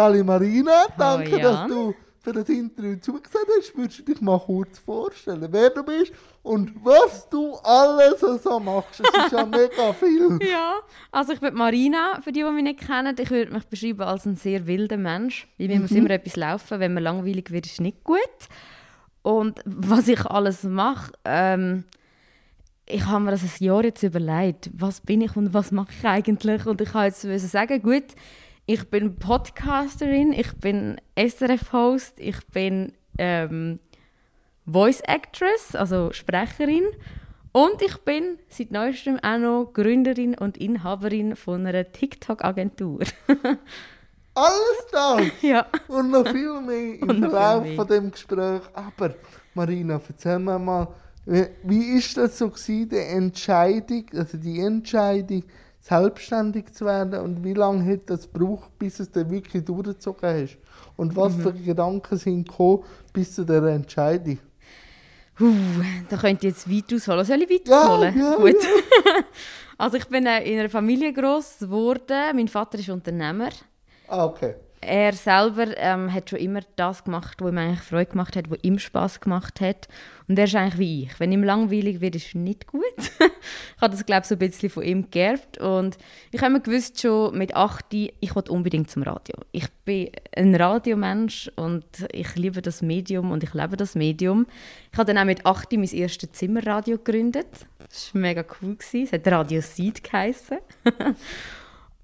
Sally Marina, danke, Jan. dass du für das Interview zugesagt hast. Würdest du dich mal kurz vorstellen, wer du bist und was du alles so machst? Es ist ja mega viel. Ja, also ich bin Marina, für die, die mich nicht kennen. Ich würde mich beschreiben als ein sehr wilder Mensch. Bei mir muss immer etwas laufen. Wenn man langweilig wird, ist nicht gut. Und was ich alles mache, ähm, ich habe mir das ein Jahr jetzt überlegt, was bin ich und was mache ich eigentlich? Und ich habe jetzt sagen, gut, ich bin Podcasterin, ich bin SRF-Host, ich bin ähm, Voice Actress, also Sprecherin. Und ich bin seit neuestem auch noch Gründerin und Inhaberin von einer TikTok-Agentur. Alles das ja. und noch viel mehr im Verlauf von dem Gespräch. Aber Marina, erzähl mir mal, wie, wie ist das so gewesen, die Entscheidung, also die Entscheidung, selbstständig zu werden und wie lange hat das gebraucht, bis es dann wirklich durchgezogen hast? Und was Mhm. für Gedanken sind gekommen bis zu der Entscheidung? Uh, da könnt ihr jetzt weit ausholen. Soll ich weit Ja, ausholen? ja, Gut. also ich bin äh, in einer Familie groß geworden. Mein Vater ist Unternehmer. Ah, okay. Er selber ähm, hat schon immer das gemacht, was ihm eigentlich Freude gemacht hat, was ihm Spaß gemacht hat. Und er ist eigentlich wie ich. Wenn ihm langweilig wird, ist es nicht gut. ich habe das, glaube ich, so ein bisschen von ihm geerbt. Und ich habe mir gewusst, schon mit 8, ich wollte unbedingt zum Radio. Ich bin ein Radiomensch und ich liebe das Medium und ich lebe das Medium. Ich habe dann auch mit 8 mein erstes Zimmerradio gegründet. Das war mega cool. Es hat Radio Seed geheissen.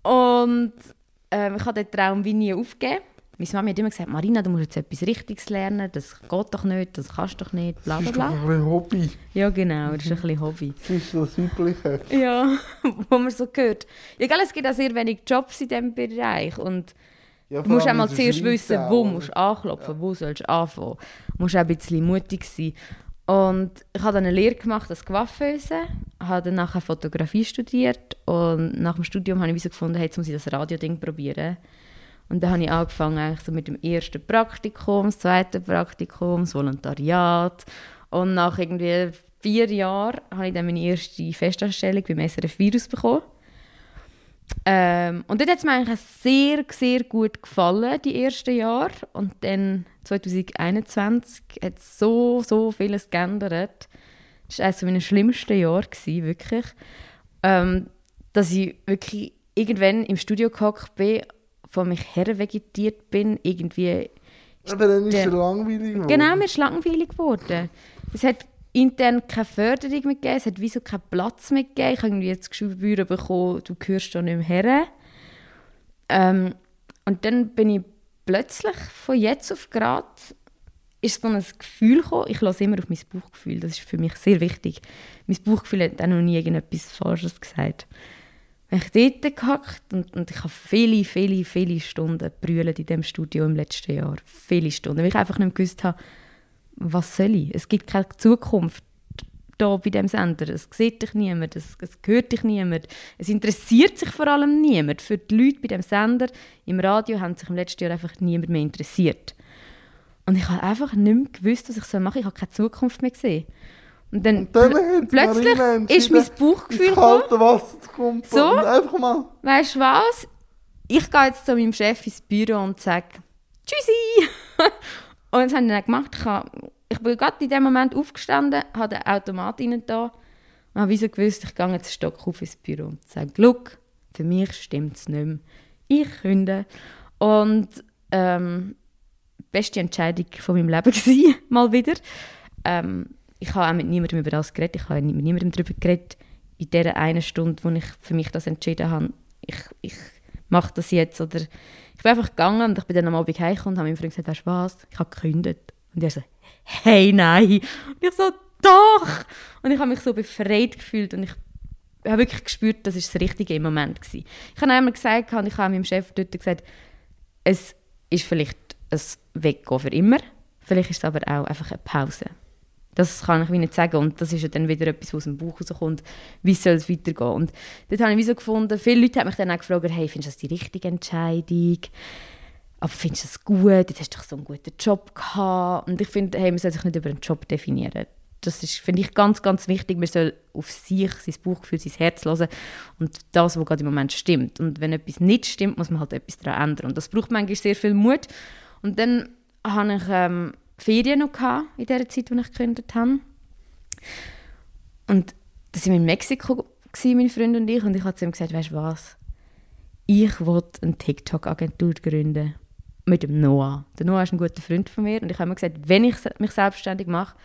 Und ähm, ich habe den Traum wie nie aufgegeben. Meine Mama hat immer gesagt, Marina, du musst jetzt etwas Richtiges lernen, das geht doch nicht, das kannst du doch nicht, bla Das bla ist doch bla. ein bisschen Hobby. Ja genau, das ist ein bisschen Hobby. Das ist das Übliche. Ja, wo man so hört. Ja, gell, es gibt auch sehr wenig Jobs in diesem Bereich und Ja, du musst einmal zuerst wissen, wo musst du anklopfen, wo sollst du anfangen. Du musst auch ein bisschen mutig sein. Und ich habe dann eine Lehre gemacht als Coiffeuse, habe dann nachher Fotografie studiert und nach dem Studium habe ich so gefunden, hey, jetzt muss ich das Radio-Ding probieren. Und dann habe ich angefangen eigentlich so mit dem ersten Praktikum, das zweite Praktikum, das Volontariat. Und nach irgendwie vier Jahren habe ich dann meine erste Festanstellung beim SRF Virus bekommen. Ähm, und dort hat es mir eigentlich sehr, sehr gut gefallen, die ersten Jahre. Und dann 2021 hat so, so vieles geändert. Das war eines meiner schlimmsten Jahre, gewesen, wirklich. Ähm, dass ich wirklich irgendwann im Studio gehockt bin, von mich her vegetiert bin, irgendwie Aber dann ist er langweilig geworden. Genau, mir ist langweilig geworden. Es hat intern keine Förderung mehr gegeben, es hat wieso keinen Platz mehr gegeben. Ich habe irgendwie jetzt Gespür bekommen, du gehörst da nicht mehr her. Ähm, und dann bin ich plötzlich von jetzt auf gerade ist so ein Gefühl gekommen, ich lasse immer auf mein Bauchgefühl, das ist für mich sehr wichtig. Mein Bauchgefühl hat auch noch nie irgendetwas Falsches gesagt. Wenn ich dort gehackt und, und ich habe viele, viele, viele Stunden brüllt in diesem Studio im letzten Jahr. Viele Stunden, weil ich einfach nicht gewusst habe, was soll ich? Es gibt keine Zukunft da bei dem Sender. Es sieht dich niemand, es, es hört dich niemand. Es interessiert sich vor allem niemand. Für die Leute bei dem Sender im Radio haben sich im letzten Jahr einfach niemand mehr interessiert. Und ich habe einfach nicht mehr gewusst, was ich machen soll. Ich habe keine Zukunft mehr gesehen. Und dann, Und dann pl- plötzlich ist mein Bauchgefühl gekommen. kalte Wasser zu kommen So? einfach mal... Weißt du was? Ich gehe jetzt zu meinem Chef ins Büro und sage Tschüssi! und das habe ich dann gemacht. Ich, habe, ich bin gerade in dem Moment aufgestanden, habe den Automat rein da und habe wieso gewusst, ich gehe jetzt einen Stock auf ins Büro und sage, «Look, für mich stimmt es nicht mehr. Ich künde.» Und ähm, beste Entscheidung von meinem Leben gewesen, mal wieder. Ähm, ich habe auch mit niemandem über das geredet. Ich habe mit niemandem darüber geredet. In dieser einen Stunde, wo ich für mich das entschieden habe, ich, ich mache das jetzt. Oder ich bin einfach gegangen und ich bin dann am Abend heimgekommen und habe meinem Freund gesagt, weißt du was, ich habe gekündigt. Und er so, hey, nein. Und ich so, doch. Und ich habe mich so befreit gefühlt und ich habe wirklich gespürt, das ist das Richtige im Moment gewesen. Ich habe einmal gesagt, und ich habe meinem Chef dort gesagt, es ist vielleicht ein Weggehen für immer, vielleicht ist es aber auch einfach eine Pause. Das kann ich nicht sagen und das ist ja dann wieder etwas, was aus dem Bauch rauskommt, wie soll es weitergehen. Und dort habe ich wie so gefunden, viele Leute haben mich dann auch gefragt, hey, findest du das die richtige Entscheidung? Aber findest du das gut? Jetzt hast du doch so einen guten Job gehabt. Und ich finde, hey, man soll sich nicht über einen Job definieren. Das ist, finde ich, ganz, ganz wichtig. Man soll auf sich, sein Bauchgefühl, sein Herz hören und das, was gerade im Moment stimmt. Und wenn etwas nicht stimmt, muss man halt etwas daran ändern. Und das braucht manchmal sehr viel Mut. Und dann hatte ich ähm, Ferien noch gehabt, in der Zeit, als ich gekündigt habe. Und da waren wir in Mexiko, gewesen, meine Freunde und ich. Und ich habe zu ihm gesagt, weißt du was? Ich wollte eine TikTok-Agentur gründen. Mit dem Noah. Der Noah ist ein guter Freund von mir. Und ich habe mir gesagt, wenn ich mich selbstständig mache,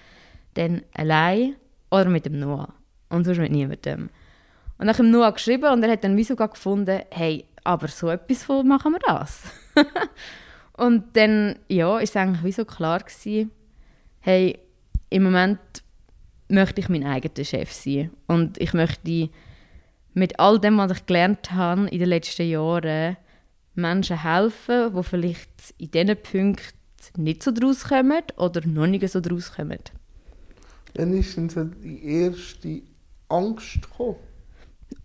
dann allein oder mit dem Noah. Und sonst mit niemandem. Und dann habe ich Noah geschrieben und er hat dann wieso gefunden, hey, aber so etwas machen wir das. und dann, ja, ist es eigentlich wieso klar gewesen, hey, im Moment möchte ich mein eigener Chef sein. Und ich möchte mit all dem, was ich gelernt habe in den letzten Jahren, Menschen helfen, die vielleicht in diesen Punkten nicht so draus kommen oder noch nicht so draus kommen. Wann ist denn so die erste Angst gekommen?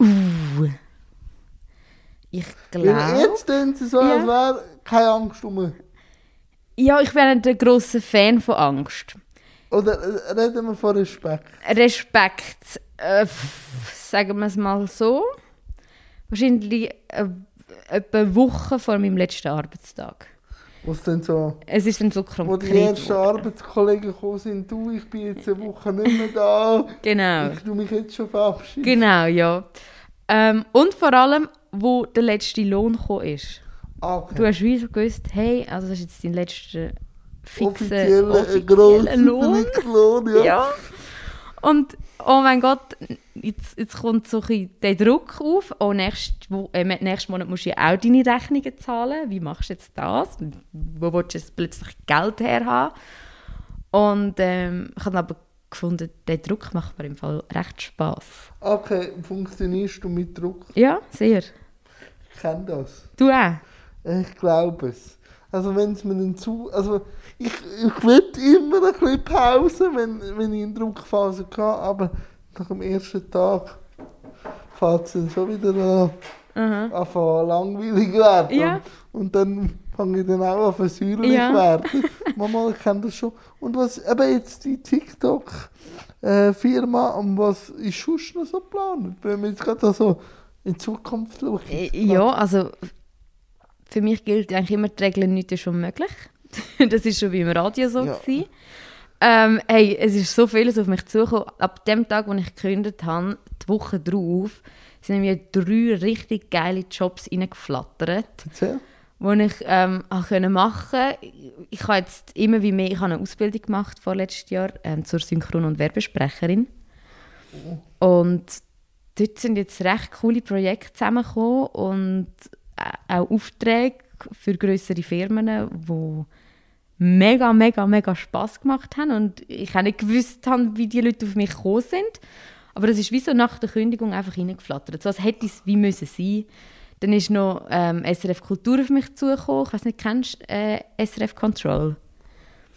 Uh. Ich glaube. jetzt tun sie so, als wäre keine Angst um. Ja, ich bin nicht ein grosser Fan von Angst. Oder äh, reden wir von Respekt? Respekt, äh, sagen wir es mal so. Wahrscheinlich äh, etwa eine Woche vor meinem letzten Arbeitstag. Was denn so, Es ist dann so wo konkret. die ersten. Arbeitskollegen gekommen sind, du, ich bin jetzt eine Woche nicht mehr da, Genau. ich tu mich jetzt schon verabschieden. Genau, ja. Ähm, und vor allem, wo der letzte Lohn gekommen ist. Ah, okay. Du hast wie so gewusst, hey, also das ist jetzt dein letzter fixer Offizieller, äh, Lohn. Lohn, ja. Ja. Und oh mein Gott, jetzt, jetzt kommt so ein der Druck auf. Oh, nächst, wo, äh, nächsten Monat musst du ja auch deine Rechnungen zahlen. Wie machst du jetzt das? Wo willst du jetzt plötzlich Geld herhaben? Und ähm, ich habe aber gefunden, der Druck macht mir im Fall recht Spaß. Okay, funktionierst du mit Druck? Ja, sehr. Ich kenne das. Du auch? Ich glaube es. Also wenn es mir dann zu... Also ich, ich will immer ein bisschen Pause, wenn, wenn ich in Druckphase gehe, aber nach dem ersten Tag fängt es dann schon wieder an, Aha. anfangen langweilig werden. Ja. Und, und dann fange ich dann auch an versäuerlich Ja. werden. Mama, ich kenne das schon. Und was eben jetzt die TikTok-Firma, und was ist sonst noch so geplant? Wenn wir jetzt gerade so in Zukunft schauen. Äh, Ja, also für mich gilt eigentlich immer, die Regel nichts ist unmöglich. das ist schon beim Radio so. Ja. Ähm, hey, es ist so vieles auf mich zugekommen. Ab dem Tag, wo ich gekündigt habe, die Woche drauf, sind mir drei richtig geile Jobs reingeflattert, Erzähl. die ich ähm, können machen Ich habe jetzt immer wie mehr, ich habe eine Ausbildung gemacht vorletztes Jahr ähm, zur Synchron- und Werbesprecherin. Und dort sind jetzt recht coole Projekte zusammengekommen und auch Aufträge für größere Firmen, die mega, mega, mega Spass gemacht haben und ich auch nicht gewusst habe, wie die Leute auf mich gekommen sind. Aber das ist wie so nach der Kündigung einfach reingeflattert. So als hätte es wie müssen sein. Dann ist noch ähm, SRF Kultur auf mich zugekommen. Ich weiß nicht, kennst du äh, SRF Control?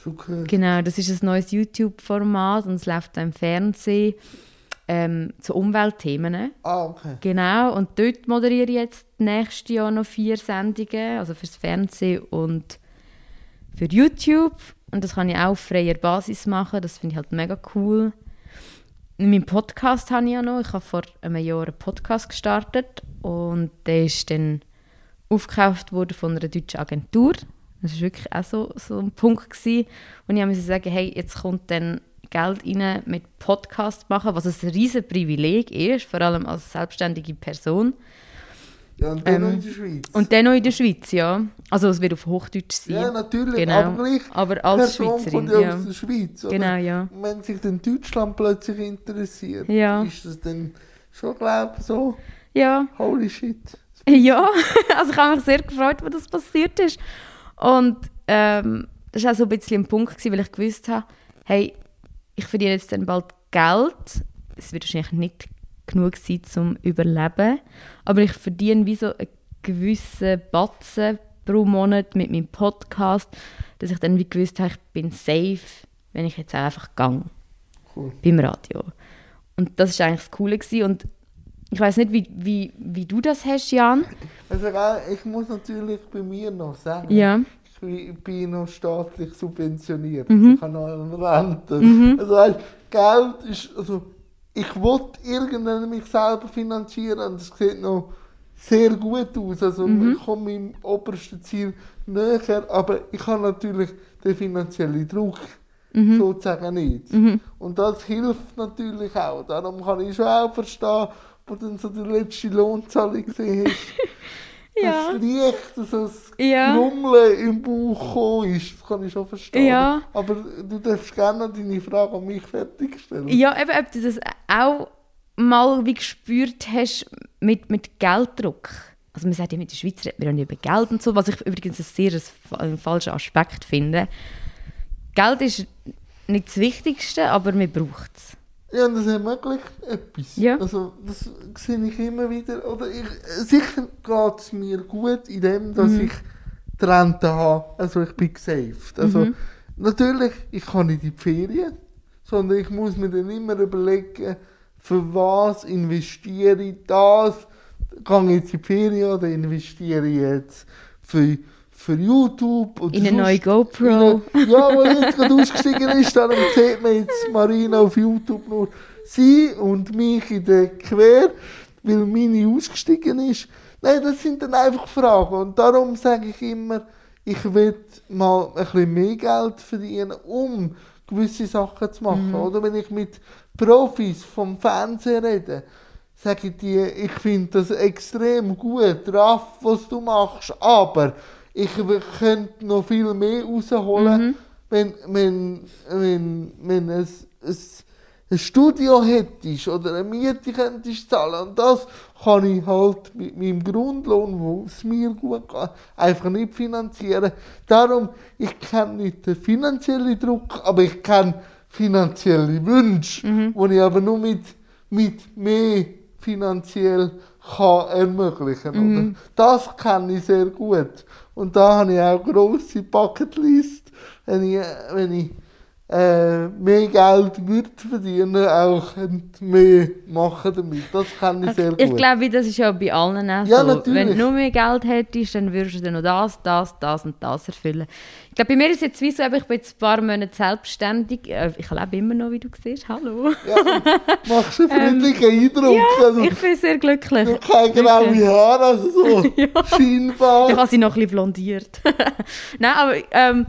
Gehört. Genau, das ist ein neues YouTube-Format und es läuft im Fernsehen ähm, zu Umweltthemen. Ah, okay. Genau, und dort moderiere ich jetzt nächstes Jahr noch vier Sendungen, also fürs Fernsehen und für YouTube. Und das kann ich auch auf freier Basis machen, das finde ich halt mega cool. Mein Podcast habe ich ja noch. Ich habe vor einem Jahr einen Podcast gestartet und der ist dann aufgekauft worden von einer deutschen Agentur. Das war wirklich auch so, so ein Punkt, gewesen, wo ich musste sagen hey, jetzt kommt dann Geld rein mit Podcast machen, was ein riesen Privileg ist, vor allem als selbstständige Person. Ja, und dann Ähm, noch in der Schweiz. Und dann noch in der Schweiz, ja. Also es wird auf Hochdeutsch sein. ja, natürlich, Genau. aber gleich. Aber als Person Schweizerin, kommt ja aus der Schweiz. Oder? Genau, ja. Wenn sich dann Deutschland plötzlich interessiert, Ja. ist das dann schon, glaube ich, so, Ja, holy shit. ja. also ich habe mich sehr gefreut, als das passiert ist. Und ähm, das war auch so ein bisschen ein Punkt, gewesen, weil ich gewusst habe, hey, ich verdiene jetzt dann bald Geld. Es wird wahrscheinlich nicht genug sein zum Überleben. Aber ich verdiene wie so einen gewissen Batzen pro Monat mit meinem Podcast, dass ich dann wie gewusst habe, ich bin safe, wenn ich jetzt auch einfach gehe. Cool. beim Radio. Und das war eigentlich das Coole. Gewesen. Und ich weiß nicht, wie, wie, wie du das hast, Jan. Also, ich muss natürlich bei mir noch sagen, Ja. Ich ich bin noch staatlich subventioniert. Mhm. Ich habe noch Rente. Also weißt, Geld ist, also ich will irgendwann mich selber finanzieren und das sieht noch sehr gut aus. Also Mhm. ich komme meinem obersten Ziel näher, aber ich habe natürlich den finanziellen Druck Mhm. sozusagen nicht. Und das hilft natürlich auch. Darum kann ich schon auch verstehen, wo dann so die letzte Lohnzahlung gesehen hast, Ja. dass leicht so das Ja. Grummeln im Bauch ist. Das kann ich schon verstehen. Ja. Aber du darfst gerne deine Frage an mich fertigstellen. Ja, eben, ob du das auch mal wie gespürt hast mit, mit Gelddruck. Also man sagt ja, mit der Schweiz redet man ja nicht über Geld und so, was ich übrigens ein sehr ein, ein falschen Aspekt finde. Geld ist nicht das Wichtigste, aber man braucht es. Ja, und das wirklich etwas. Ja. Also, das sehe ich immer wieder. Oder ich, sicher geht es mir gut in dem, dass Mhm. ich die Rente habe. Also, ich bin gesaved. Also, Mhm. natürlich, ich kann nicht in die Ferien, sondern ich muss mir dann immer überlegen, für was investiere ich das? Gehe ich jetzt in die Ferien oder investiere ich jetzt für, für YouTube? Oder In eine neue GoPro. ja, wo jetzt gerade ausgestiegen ist, darum sieht man jetzt Marina auf YouTube nur sie und mich in der Quer, weil meine ausgestiegen ist. Nein, das sind dann einfach Fragen. Und darum sage ich immer, ich will mal ein bisschen mehr Geld verdienen, um gewisse Sachen zu machen. Oder wenn ich mit Profis vom Fernsehen rede, sage ich dir, ich finde das extrem gut, Raff, was du machst, aber ich könnte noch viel mehr rausholen, wenn, wenn, wenn, wenn es, es ein Studio hättest oder eine Miete könntest zahlen. Und das kann ich halt mit meinem Grundlohn, wo es mir gut geht, einfach nicht finanzieren. Darum, ich kenne nicht den finanziellen Druck, aber ich kenne finanzielle Wünsche, die ich aber nur mit, mit mehr finanziell kann ermöglichen kann. Das kenne ich sehr gut. Und da habe ich auch grosse Bucketlist, wenn ich, wenn ich äh, mehr Geld würde verdienen, auch mehr machen damit. Das kann ich sehr gut. Ich glaube, das ist ja bei allen auch Ja, so. natürlich. Wenn du nur mehr Geld hättest, dann würdest du noch das, das, das und das erfüllen. Ich glaube, bei mir ist es jetzt wie so, ich bin jetzt ein paar Monate selbstständig. Äh, Ich lebe immer noch, wie du siehst. Hallo. ja, machst einen friedlichen Eindruck. also, Ähm, Ich bin sehr glücklich. hast keine graue Haare, also so scheinbar. Ich habe sie noch ein bisschen blondiert. Nein, aber ähm,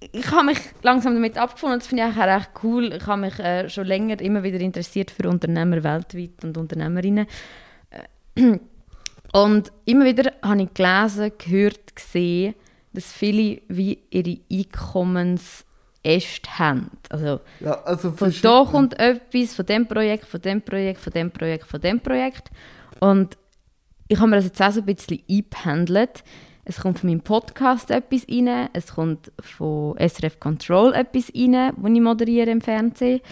ich habe mich langsam damit abgefunden. Das finde ich auch recht cool. Ich habe mich äh, schon länger immer wieder interessiert für Unternehmer weltweit und Unternehmerinnen. Äh, Und immer wieder habe ich gelesen, gehört, gesehen, dass viele wie ihre Einkommensäste haben. Also Ja, also von da kommt etwas, von dem Projekt, von dem Projekt, von dem Projekt, von dem Projekt. Und ich habe mir das jetzt auch so ein bisschen eingependelt. Es kommt von meinem Podcast etwas rein, es kommt von SRF Control etwas rein, wo ich moderiere im Fernsehen.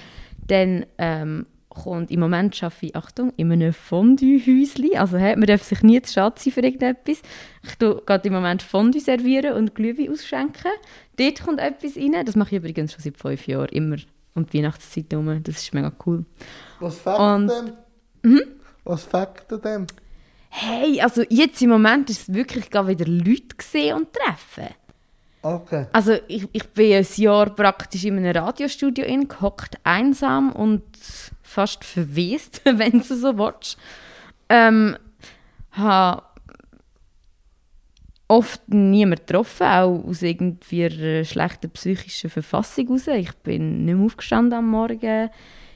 Dann ähm, kommt, im Moment arbeite ich, Achtung, in einem Fondue-Häuschen. Also hey, man darf sich nie zu schade sein für irgendetwas. Ich tue gerade im Moment Fondue servieren und Glühwein ausschenken. Dort kommt etwas rein. Das mache ich übrigens schon seit fünf Jahren, immer um die Weihnachtszeit herum. Das ist mega cool. Was fängt denn? Was fängt denn? Hey, also jetzt im Moment ist es wirklich gerade wieder Leute gesehen und treffen. Okay. Also ich, ich bin ein Jahr praktisch in einem Radiostudio in, gehockt, einsam und fast verwest, wenn du so willst. Ähm, habe oft niemand getroffen, auch aus irgendwie einer schlechten psychischen Verfassung heraus. Ich bin nicht mehr aufgestanden am Morgen.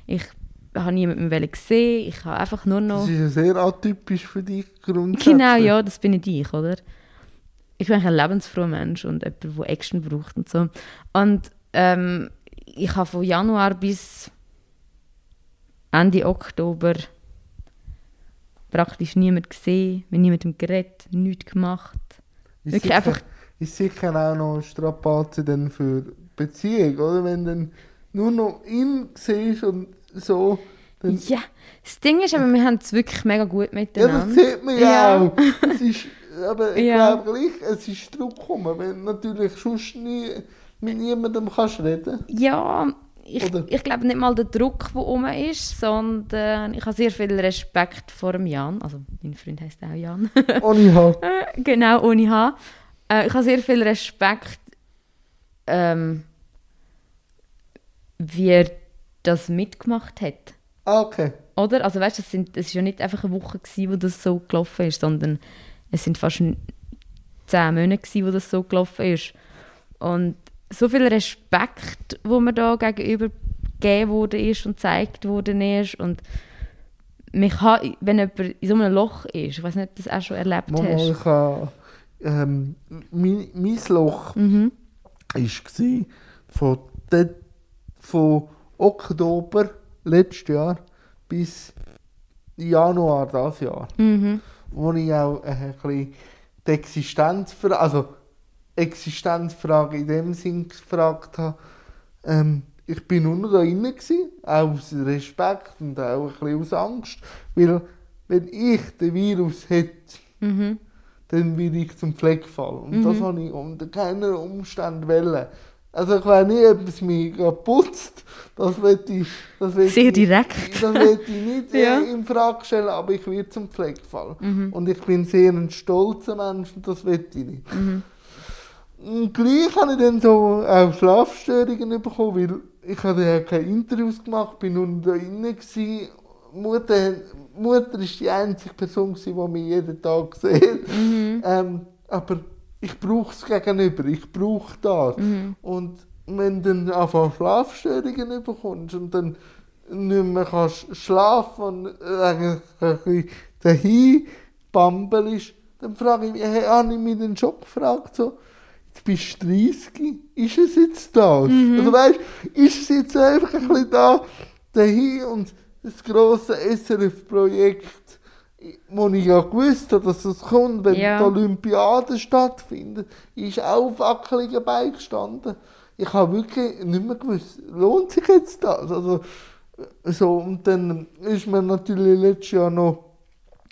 Ich habe niemanden mehr gesehen. Ich habe einfach nur noch... Das ist ja sehr atypisch für dich grundsätzlich. Genau, ja, das bin ich ich, oder? Ich bin ein lebensfroher Mensch und jemand, der Action braucht und so. Und ähm, ich habe von Januar bis Ende Oktober praktisch niemand gesehen, mit niemandem geredet, nichts gemacht. Ist Wirklich sicher, einfach- Ist sicher auch noch Strapaze dann für Beziehung, oder? Wenn du dann nur noch ihn siehst und so, dann... Ja, das Ding ist aber, wir haben es wirklich mega gut Ja, miteinander. das sieht man ja, Ja. auch. Es ist, aber ich Ja. glaube gleich, es ist Druck gekommen, wenn du natürlich sonst nie mit niemandem kannst reden. Ja, ich, Oder? ich glaube nicht mal der Druck, der oben ist, sondern ich habe sehr viel Respekt vor dem Jan. Also, mein Freund heißt auch Jan. Ohne Haar. Äh, genau, ohne H. Äh, ich habe sehr viel Respekt, ähm, wie er das mitgemacht hat. Ah, okay. Oder? Also weißt du, es sind- es ist ja nicht einfach eine Woche, gewesen, wo das so gelaufen ist, sondern es sind fast zehn Monate, gewesen, wo das so gelaufen ist. Und so viel Respekt, wo mir da gegenüber gegeben wurde ist und gezeigt worden ist. Und mich kann, wenn jemand in so einem Loch ist, ich weiß nicht, ob du das auch schon erlebt Mama, hast. ich habe, ähm, mein, mein Loch Mhm. war von, von Oktober letztes Jahr bis Januar dieses Jahr. Mhm. wo ich auch ein bisschen die Existenzfrage, also Existenzfrage in dem Sinn gefragt habe. Ähm, ich bin nur noch da gewesen, auch aus Respekt und auch ein bisschen aus Angst, weil wenn ich den Virus hätte, Mhm. dann würde ich zum Pflegefall. Und das habe ich unter keinen Umständen wollen. Also ich weiß nicht, ob es mich gerade putzt. Das will ich, das will Sehr ich, direkt. Das will ich nicht Ja. äh, in Frage stellen, aber ich werde zum Pflegefall. Und ich bin sehr ein stolzer Mensch und das will ich nicht. Und gleich habe ich dann so auch Schlafstörungen bekommen, weil ich hatte ja keine Interviews gemacht, bin nur da drin gewesen. Mutter, Mutter ist die einzige Person, die mich jeden Tag sieht. Ähm, aber ich brauche es gegenüber, ich brauche das. Und wenn du dann einfach Schlafstörungen bekommst und dann nicht mehr kannst schlafen und äh, eigentlich ein bisschen dahin bambelst, dann frage ich mich, hey, habe ich mich dann schon gefragt, so, jetzt bist du 30, ist es jetzt das? Also weißt ist es jetzt einfach ein bisschen da, dahin und das grosse SRF-Projekt, wo ich ja gewusst habe, dass es kommt, wenn Ja. die Olympiade stattfindet, ist auch auf wackeligen Beinen gestanden. Ich habe wirklich nicht mehr gewusst, lohnt sich jetzt das? Also, so, und dann ist mir natürlich letztes Jahr noch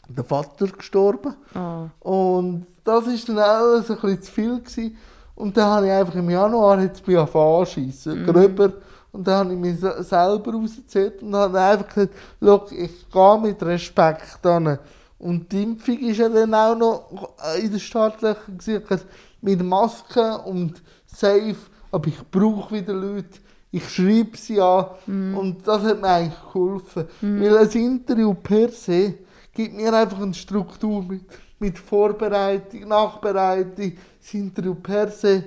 der Vater gestorben. Oh. Und das ist dann alles ein bisschen zu viel gewesen. Und dann habe ich einfach im Januar jetzt mich angefangen anschiessen, gröber. Und dann habe ich mich se- selber rausgezählt und habe einfach gesagt, ich gehe mit Respekt an. Und die Impfung ist ja dann auch noch in gewesen. Ich habe mit Maske und safe, aber ich brauche wieder Leute. Ich schreibe sie an und das hat mir eigentlich geholfen. Weil ein Interview per se gibt mir einfach eine Struktur mit, mit Vorbereitung, Nachbereitung, das Interview per se.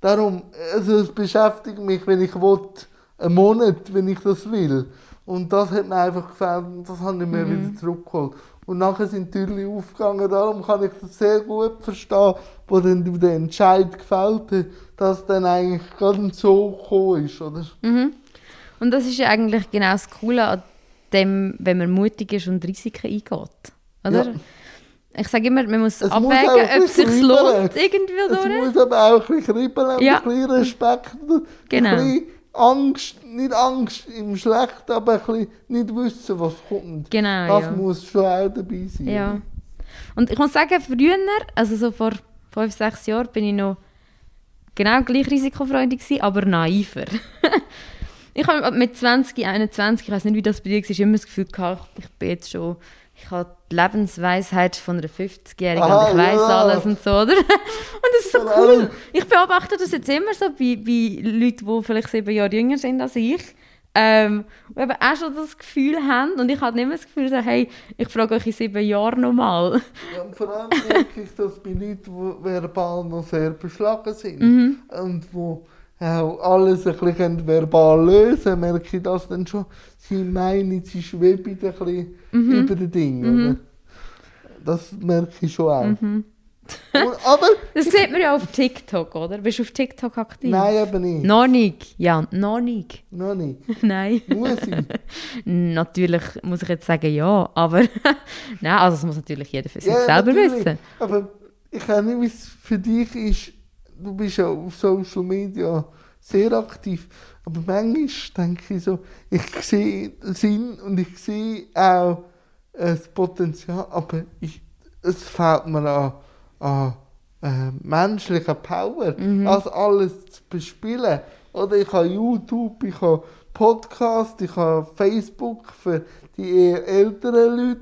Darum, also es beschäftigt mich, wenn ich will, einen Monat, wenn ich das will. Und das hat mir einfach gefällt und das habe ich mir wieder zurückgeholt. Und nachher sind die Türen aufgegangen, darum kann ich das sehr gut verstehen, wo dann der Entscheid gefällt hat, dass dann eigentlich gerade so gekommen ist, oder? Mhm. Und das ist ja eigentlich genau das Coole an dem, wenn man mutig ist und Risiken eingeht. Oder? Ja. Ich sage immer, man muss Es muss abwägen, ein ob es sich lohnt, irgendwie Es muss aber auch ein bisschen kribbeln, Ja. ein bisschen Respekt, Genau. ein bisschen Angst, nicht Angst im Schlechten, aber ein bisschen nicht wissen, was kommt. Genau, Das ja. muss schon auch dabei sein. Ja. Und ich muss sagen, früher, also so vor fünf, sechs Jahren, bin ich noch genau gleich risikofreudig gewesen, aber naiver. ich habe mit 20, 21, ich weiß nicht, wie das bei dir war, immer das Gefühl gehabt, ich bin jetzt schon, ich habe die Lebensweisheit von einer 50-Jährigen Aha, und ich weiß ja. alles und so, oder? Und das ist so cool. Ich beobachte das jetzt immer so bei, bei Leuten, die vielleicht sieben Jahre jünger sind als ich. Ähm, die eben auch schon das Gefühl haben und ich habe nicht mehr das Gefühl, so, hey, ich frage euch in sieben Jahren nochmal. Ja, und vor allem merke ich das bei Leuten, die verbal noch sehr beschlagen sind Mhm. und wo auch alles ein bisschen verbal lösen merke ich das dann schon. Sie meinen, sie schweben ein bisschen Mhm. über den Ding. Oder? Das merke ich schon auch. Mhm. Aber, Das sieht man ja auf TikTok, oder? Bist du auf TikTok aktiv? nein, eben nicht. Noch nicht. Ja, noch nicht. Noch nicht. Nein. Muss ich. natürlich muss ich jetzt sagen, ja, aber nein, also das muss natürlich jeder für sich Ja, selber natürlich. wissen. Aber ich weiß nicht, wie es für dich ist. Du bist ja auf Social Media sehr aktiv. Aber manchmal denke ich so, ich sehe den Sinn und ich sehe auch äh, das Potenzial, aber ich, es fehlt mir an, an äh, menschlicher Power, das alles zu bespielen. Oder ich habe YouTube, ich habe Podcast, ich habe Facebook für die eher älteren Leute,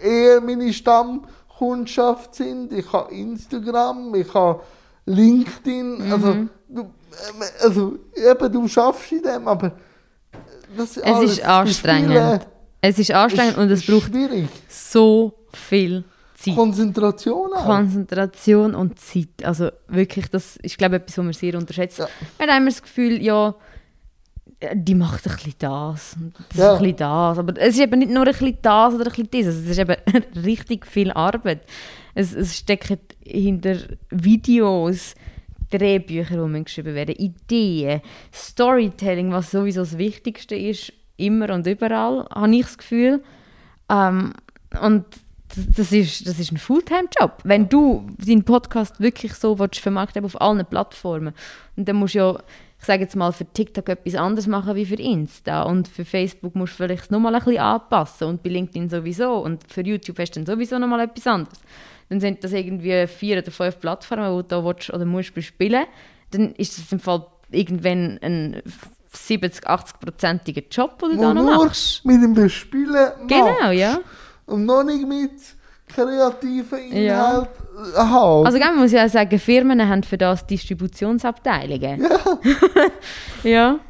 die eher meine Stammkundschaft sind. Ich habe Instagram, ich habe LinkedIn, also, Mhm. du, äh, also eben, du schaffst in dem, aber das Es alles ist anstrengend. Es ist anstrengend und es ist braucht schwierig. so viel Zeit. Konzentration auch. Konzentration und Zeit. Also wirklich, das ist, glaube ich, etwas, was man sehr unterschätzt. Ja. Man hat immer das Gefühl, ja, die macht ein bisschen das und das Ja. ein bisschen das. Aber es ist eben nicht nur ein bisschen das oder ein bisschen das. Es ist eben richtig viel Arbeit. Es, es steckt hinter Videos, Drehbücher, die geschrieben werden, Ideen, Storytelling, was sowieso das Wichtigste ist, immer und überall, habe ich das Gefühl. Ähm, und das- das ist, das ist ein Fulltime-Job. Wenn du deinen Podcast wirklich so willst, vermarkten auf allen Plattformen, und dann musst du ja, ich sage jetzt mal, für TikTok etwas anderes machen wie für Insta. Und für Facebook musst du vielleicht nochmal ein bisschen anpassen. Und bei LinkedIn sowieso. Und für YouTube hast du dann sowieso nochmal etwas anderes. Dann sind das irgendwie vier oder fünf Plattformen, die du da willst oder musst bespielen. Dann ist das im Fall irgendwann ein 70, 80-prozentiger Job, den du Wo da noch machst. mit dem Bespielen machst. Genau, ja. Und noch nicht mit kreativen Ja. Inhalt äh, haben. Also gell, man muss ja auch sagen, Firmen haben für das Distributionsabteilungen. ja. Ja.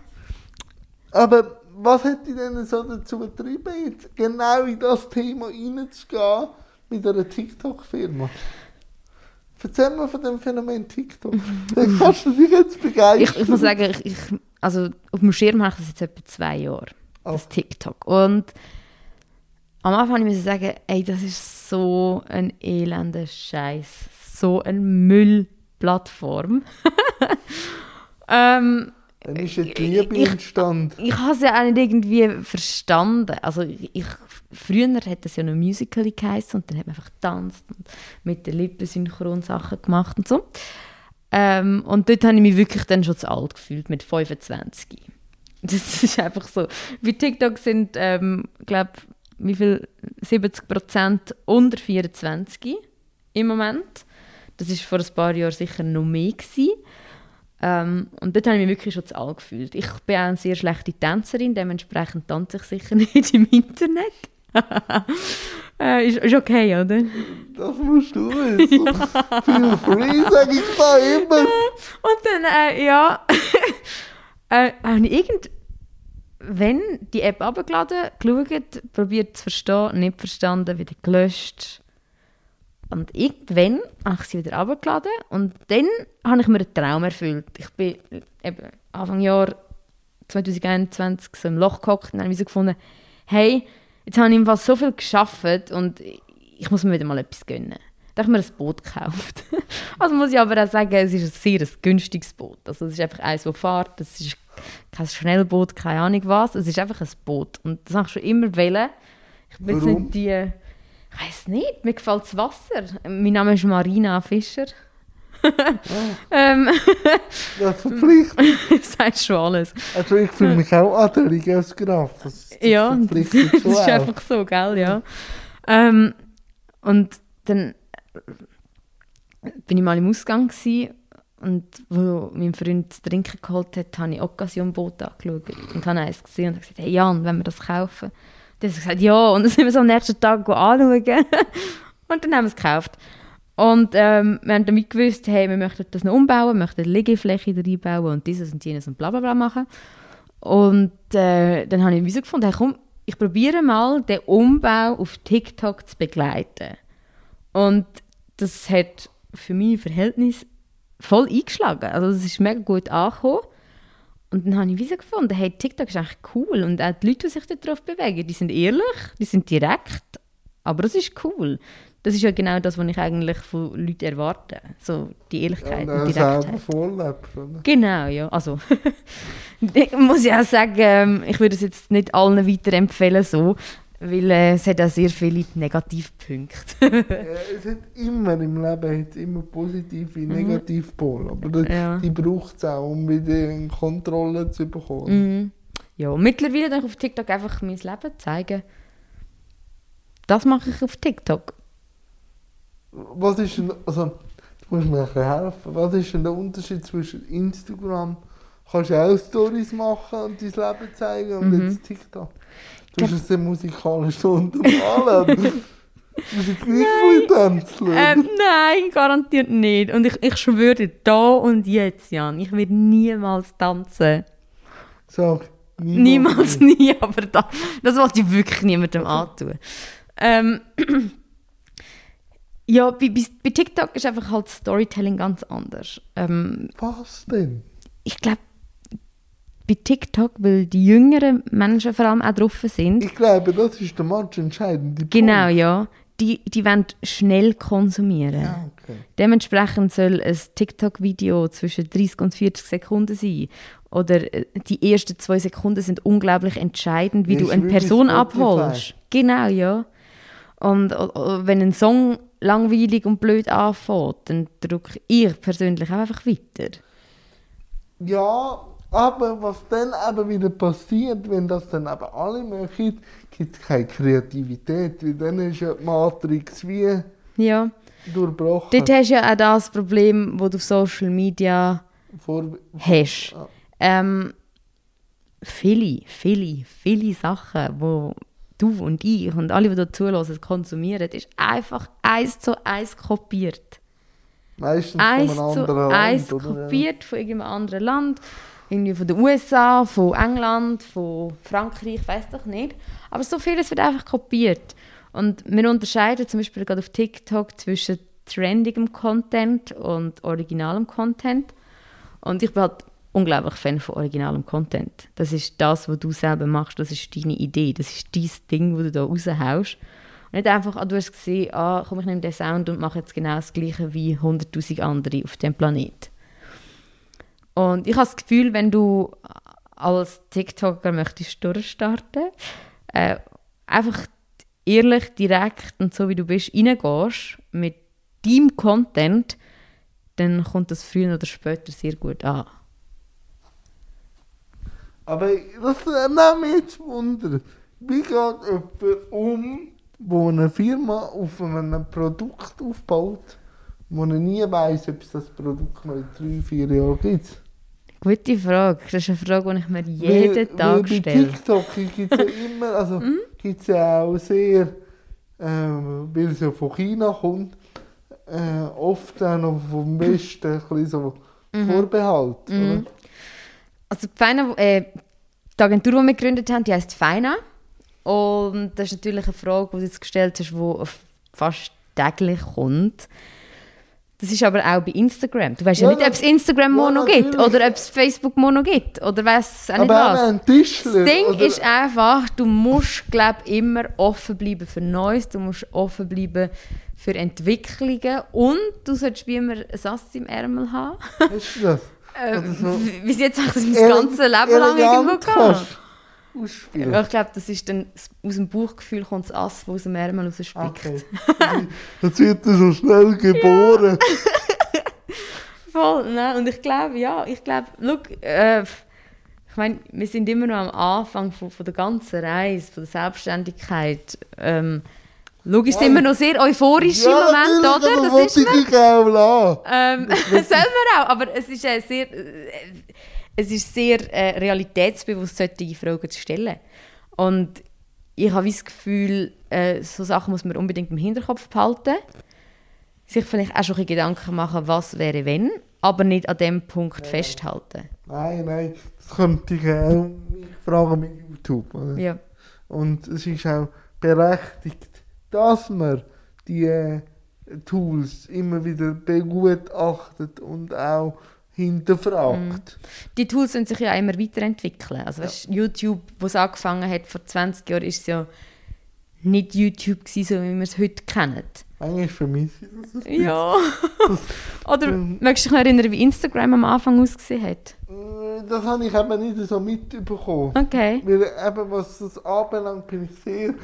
Aber was hat dich denn so dazu getrieben, jetzt genau in das Thema reinzugehen mit einer TikTok-Firma? Erzähl mal von dem Phänomen TikTok. Dann kannst du dich jetzt begeistern. Ich, ich muss sagen, ich, ich, also auf dem Schirm habe ich das jetzt etwa zwei Jahre, das TikTok. Und am Anfang musste ich sagen, ey, das ist so ein elender Scheiß, so eine Müllplattform. ähm, Dann ist ja die Liebe Ich- entstanden. ich habe es ja auch nicht irgendwie verstanden. Also ich, ich, früher hat das ja noch Musical geheißen und dann hat man einfach getanzt und mit den Lippen synchron Sachen gemacht und so. Ähm, und dort habe ich mich wirklich dann schon zu alt gefühlt, mit 25. Das ist einfach so. Bei TikTok sind, ähm, glaube wie viel, 70 Prozent unter 24 im Moment. Das ist vor ein paar Jahren sicher noch mehr gewesen. Ähm, und dort habe ich mich wirklich schon zu alt gefühlt. Ich bin auch eine sehr schlechte Tänzerin, dementsprechend tanze ich sicher nicht im Internet. äh, ist, ist okay, oder? Das musst du wissen. Feel free, sag ich da immer. Und dann, äh, ja, äh, habe ich irgend, wenn die App abgeladen, geschaut, probiert zu verstehen, nicht verstanden, wieder gelöscht. Und irgendwann habe ich sie wieder abgeladen und dann habe ich mir einen Traum erfüllt. Ich bin eben Anfang Jahr 2021 so im Loch gehockt und habe so gefunden, hey, jetzt habe ich im Fall so viel geschafft und ich muss mir wieder mal etwas gönnen. Da habe ich mir ein Boot gekauft. also muss ich aber auch sagen, es ist ein sehr ein günstiges Boot. Also es ist einfach eins, das fährt, es ist kein Schnellboot, keine Ahnung was. Es ist einfach ein Boot. Und das habe ich schon immer wollen. Ich bin jetzt Warum? nicht die... Ich weiß nicht, mir gefällt das Wasser. Mein Name ist Marina Fischer. ähm, Das verpflichtet. das heißt schon alles. Also ich fühle mich auch adelig als Graf. Das, das Ja, das, das ist auch. einfach so, gell, ja. Ähm, und dann bin ich mal im Ausgang gewesen, und wo mein Freund zu trinken geholt hat, habe ich Occasion-Boot angeschaut und habe eins gesehen und habe gesagt, hey Jan, wenn wir das kaufen? Dann hat er gesagt, ja, und dann sind wir so am nächsten Tag anschauen und dann haben wir es gekauft. Und ähm, wir haben damit gewusst, hey, wir möchten das noch umbauen, möchten eine Liegefläche reinbauen und dieses und jenes und bla bla bla machen. Und äh, dann habe ich wieso gefunden, hey, komm, ich probiere mal, den Umbau auf TikTok zu begleiten. Und das hat für mein Verhältnis voll eingeschlagen. Also es ist mega gut angekommen. Und dann habe ich wieso gefunden, hey, TikTok ist eigentlich cool. Und auch die Leute, die sich darauf bewegen, die sind ehrlich, die sind direkt, aber das ist cool. Das ist ja genau das, was ich eigentlich von Leuten erwarte. So die Ehrlichkeit Ja, und und Direktheit. vorlebst, oder? Genau, ja. Also, ich muss ja auch sagen, ähm, ich würde es jetzt nicht allen weiterempfehlen, so, weil äh, es hat auch sehr viele Negativpunkte. Ja, es hat immer im Leben hat immer positive und Negativpole. Aber das, Mhm. Ja. die braucht es auch, um wieder in Kontrolle zu bekommen. Mhm. Ja, und mittlerweile dann auf TikTok einfach mein Leben zeigen. Das mache ich auf TikTok. Was ist denn, also, du musst mir ein bisschen helfen. Was ist denn der Unterschied zwischen Instagram, kannst du auch Stories machen und dein Leben zeigen und Mhm. jetzt TikTok? Du hast es musikalisch untermalen. Ich gleich mal tanzen? Ähm, nein, garantiert nicht. Und ich, ich schwöre dir, da und jetzt, Jan, ich werde niemals tanzen. Sag, Niemals, nie, aber da, das wollte ich wirklich niemandem antun. Ähm, ja, bei, bei, bei TikTok ist einfach halt Storytelling ganz anders. Ähm, Was denn? ich glaube, bei TikTok, weil die jüngeren Menschen vor allem auch drauf sind, Ich glaube, das ist der Match entscheidende genau, Punkt. ja, die, die wollen schnell konsumieren. Ja, okay. Dementsprechend soll ein TikTok-Video zwischen 30 und 40 Sekunden sein. Oder äh, die ersten zwei Sekunden sind unglaublich entscheidend, wie Ja, du eine Person abholst. Genau, ja. Und wenn ein Song langweilig und blöd anfängt, dann drücke ich persönlich auch einfach weiter. Ja, aber was dann eben wieder passiert, wenn das dann eben alle machen, gibt es keine Kreativität, weil dann ist ja die Matrix wie Ja. durchbrochen. Dort hast du ja auch das Problem, das du auf Social Media Vor hast. Ja. Ähm, viele, viele, viele Sachen, wo du und ich und alle, die da zulassen, konsumieren, ist einfach eins zu eins kopiert. Meistens Eins von einem zu anderen eins Land, oder? kopiert von irgendeinem anderen Land. Irgendwie von den USA, von England, von Frankreich, weiß doch nicht. Aber so vieles wird einfach kopiert. Und wir unterscheiden zum Beispiel gerade auf TikTok zwischen trendigem Content und originalem Content. Und ich bin halt unglaublich Fan von originalem Content. Das ist das, was du selber machst, das ist deine Idee, das ist dein Ding, das du da raushaust. Und nicht einfach, ah, du hast gesehen, ah, komm, ich nehme den Sound und mache jetzt genau das Gleiche wie 100'000 andere auf dem Planet. Und ich habe das Gefühl, wenn du als TikToker möchtest durchstarten, äh, einfach ehrlich, direkt und so wie du bist, reingehst mit deinem Content, dann kommt das früher oder später sehr gut an. Aber das nimmt mich jetzt Wunder. Wie geht jemand um, wo eine Firma auf einem Produkt aufbaut, wo er nie weiß, ob es das Produkt noch in drei, vier Jahren gibt? Gute Frage. Das ist eine Frage, die ich mir jeden Weil- Tag weil bei stelle. TikTok gibt es ja immer, also Mhm. gibt es ja auch sehr, ähm, weil es ja von China kommt, äh, oft auch noch vom Westen ein bisschen so Mhm. Vorbehalt, oder? Also die, Feina, äh, die Agentur, die wir gegründet haben, die heisst Feina. Und das ist natürlich eine Frage, die du jetzt gestellt hast, die fast täglich kommt. Das ist aber auch bei Instagram. Du weißt ja, Ja, nicht, ob es Instagram ja, Mono gibt oder ob es Facebook Mono gibt oder weiss auch nicht Aber was. ein Tischler, Das Ding oder? ist einfach, du musst, glaub, immer offen bleiben für Neues, du musst offen bleiben für Entwicklungen und du solltest wie immer ein Ass im Ärmel haben. Du das? Äh, so Wie jetzt auch das mein ganzes Leben lang irgendwo kannst Ausspielen. Ja, ich glaube, das ist dann aus dem Bauchgefühl kommt das Ass, das aus dem Ärmel rausspickt. Okay. Jetzt wird er so schnell geboren. Voll, ne? Und ich glaube, ja, ich glaube, look, äh, ich meine, wir sind immer noch am Anfang von, von der ganzen Reise, von der Selbstständigkeit. Ähm, logisch sind wir noch sehr euphorisch im Moment, oder? Das ist ich auch. Ähm, sollen wir auch, aber es ist äh, sehr, äh, es ist sehr äh, realitätsbewusst, solche Fragen zu stellen. Und ich habe das Gefühl, äh, so Sachen muss man unbedingt im Hinterkopf behalten. Sich vielleicht auch schon ein Gedanken machen, was wäre wenn, aber nicht an dem Punkt festhalten. Nein, nein, das könnte ich auch fragen mit YouTube. Oder? Ja. Und es ist auch berechtigt, dass man die äh, Tools immer wieder begutachtet und auch hinterfragt. Die Tools sind sich ja immer weiterentwickeln. Also weißt, YouTube, wo es angefangen hat vor 20 Jahren, ist ja nicht YouTube gewesen, so wie wir es heute kennen. Eigentlich vermisse ich das. Ja. Oder möchtest du dich noch erinnern, wie Instagram am Anfang ausgesehen hat? Äh, Das habe ich eben nicht so mitbekommen. Okay. Weil eben, was das anbelangt, bin ich sehr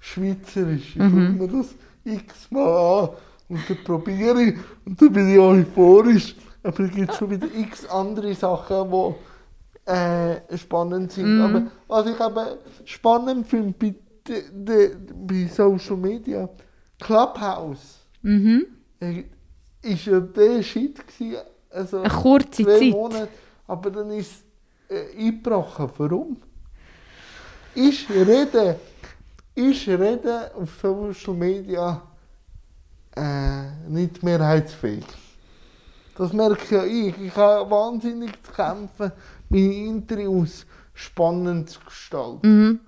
schweizerisch. Ich Mhm. mir das x-mal an und dann probiere ich und dann bin ich euphorisch. Aber es gibt schon wieder x andere Sachen, die äh, spannend sind. Mhm. Aber was ich eben spannend finde bei, de, de, bei Social Media, Clubhouse, Mhm. äh, ist ja der Shit gewesen, also Eine kurze zwei Zeit. Monate, aber dann ist es äh, eingebrochen. Warum? Ich rede ist Reden auf Social Media äh, nicht mehrheitsfähig. Das merke ja ich. Ich habe wahnsinnig zu kämpfen, meine Interviews spannend zu gestalten.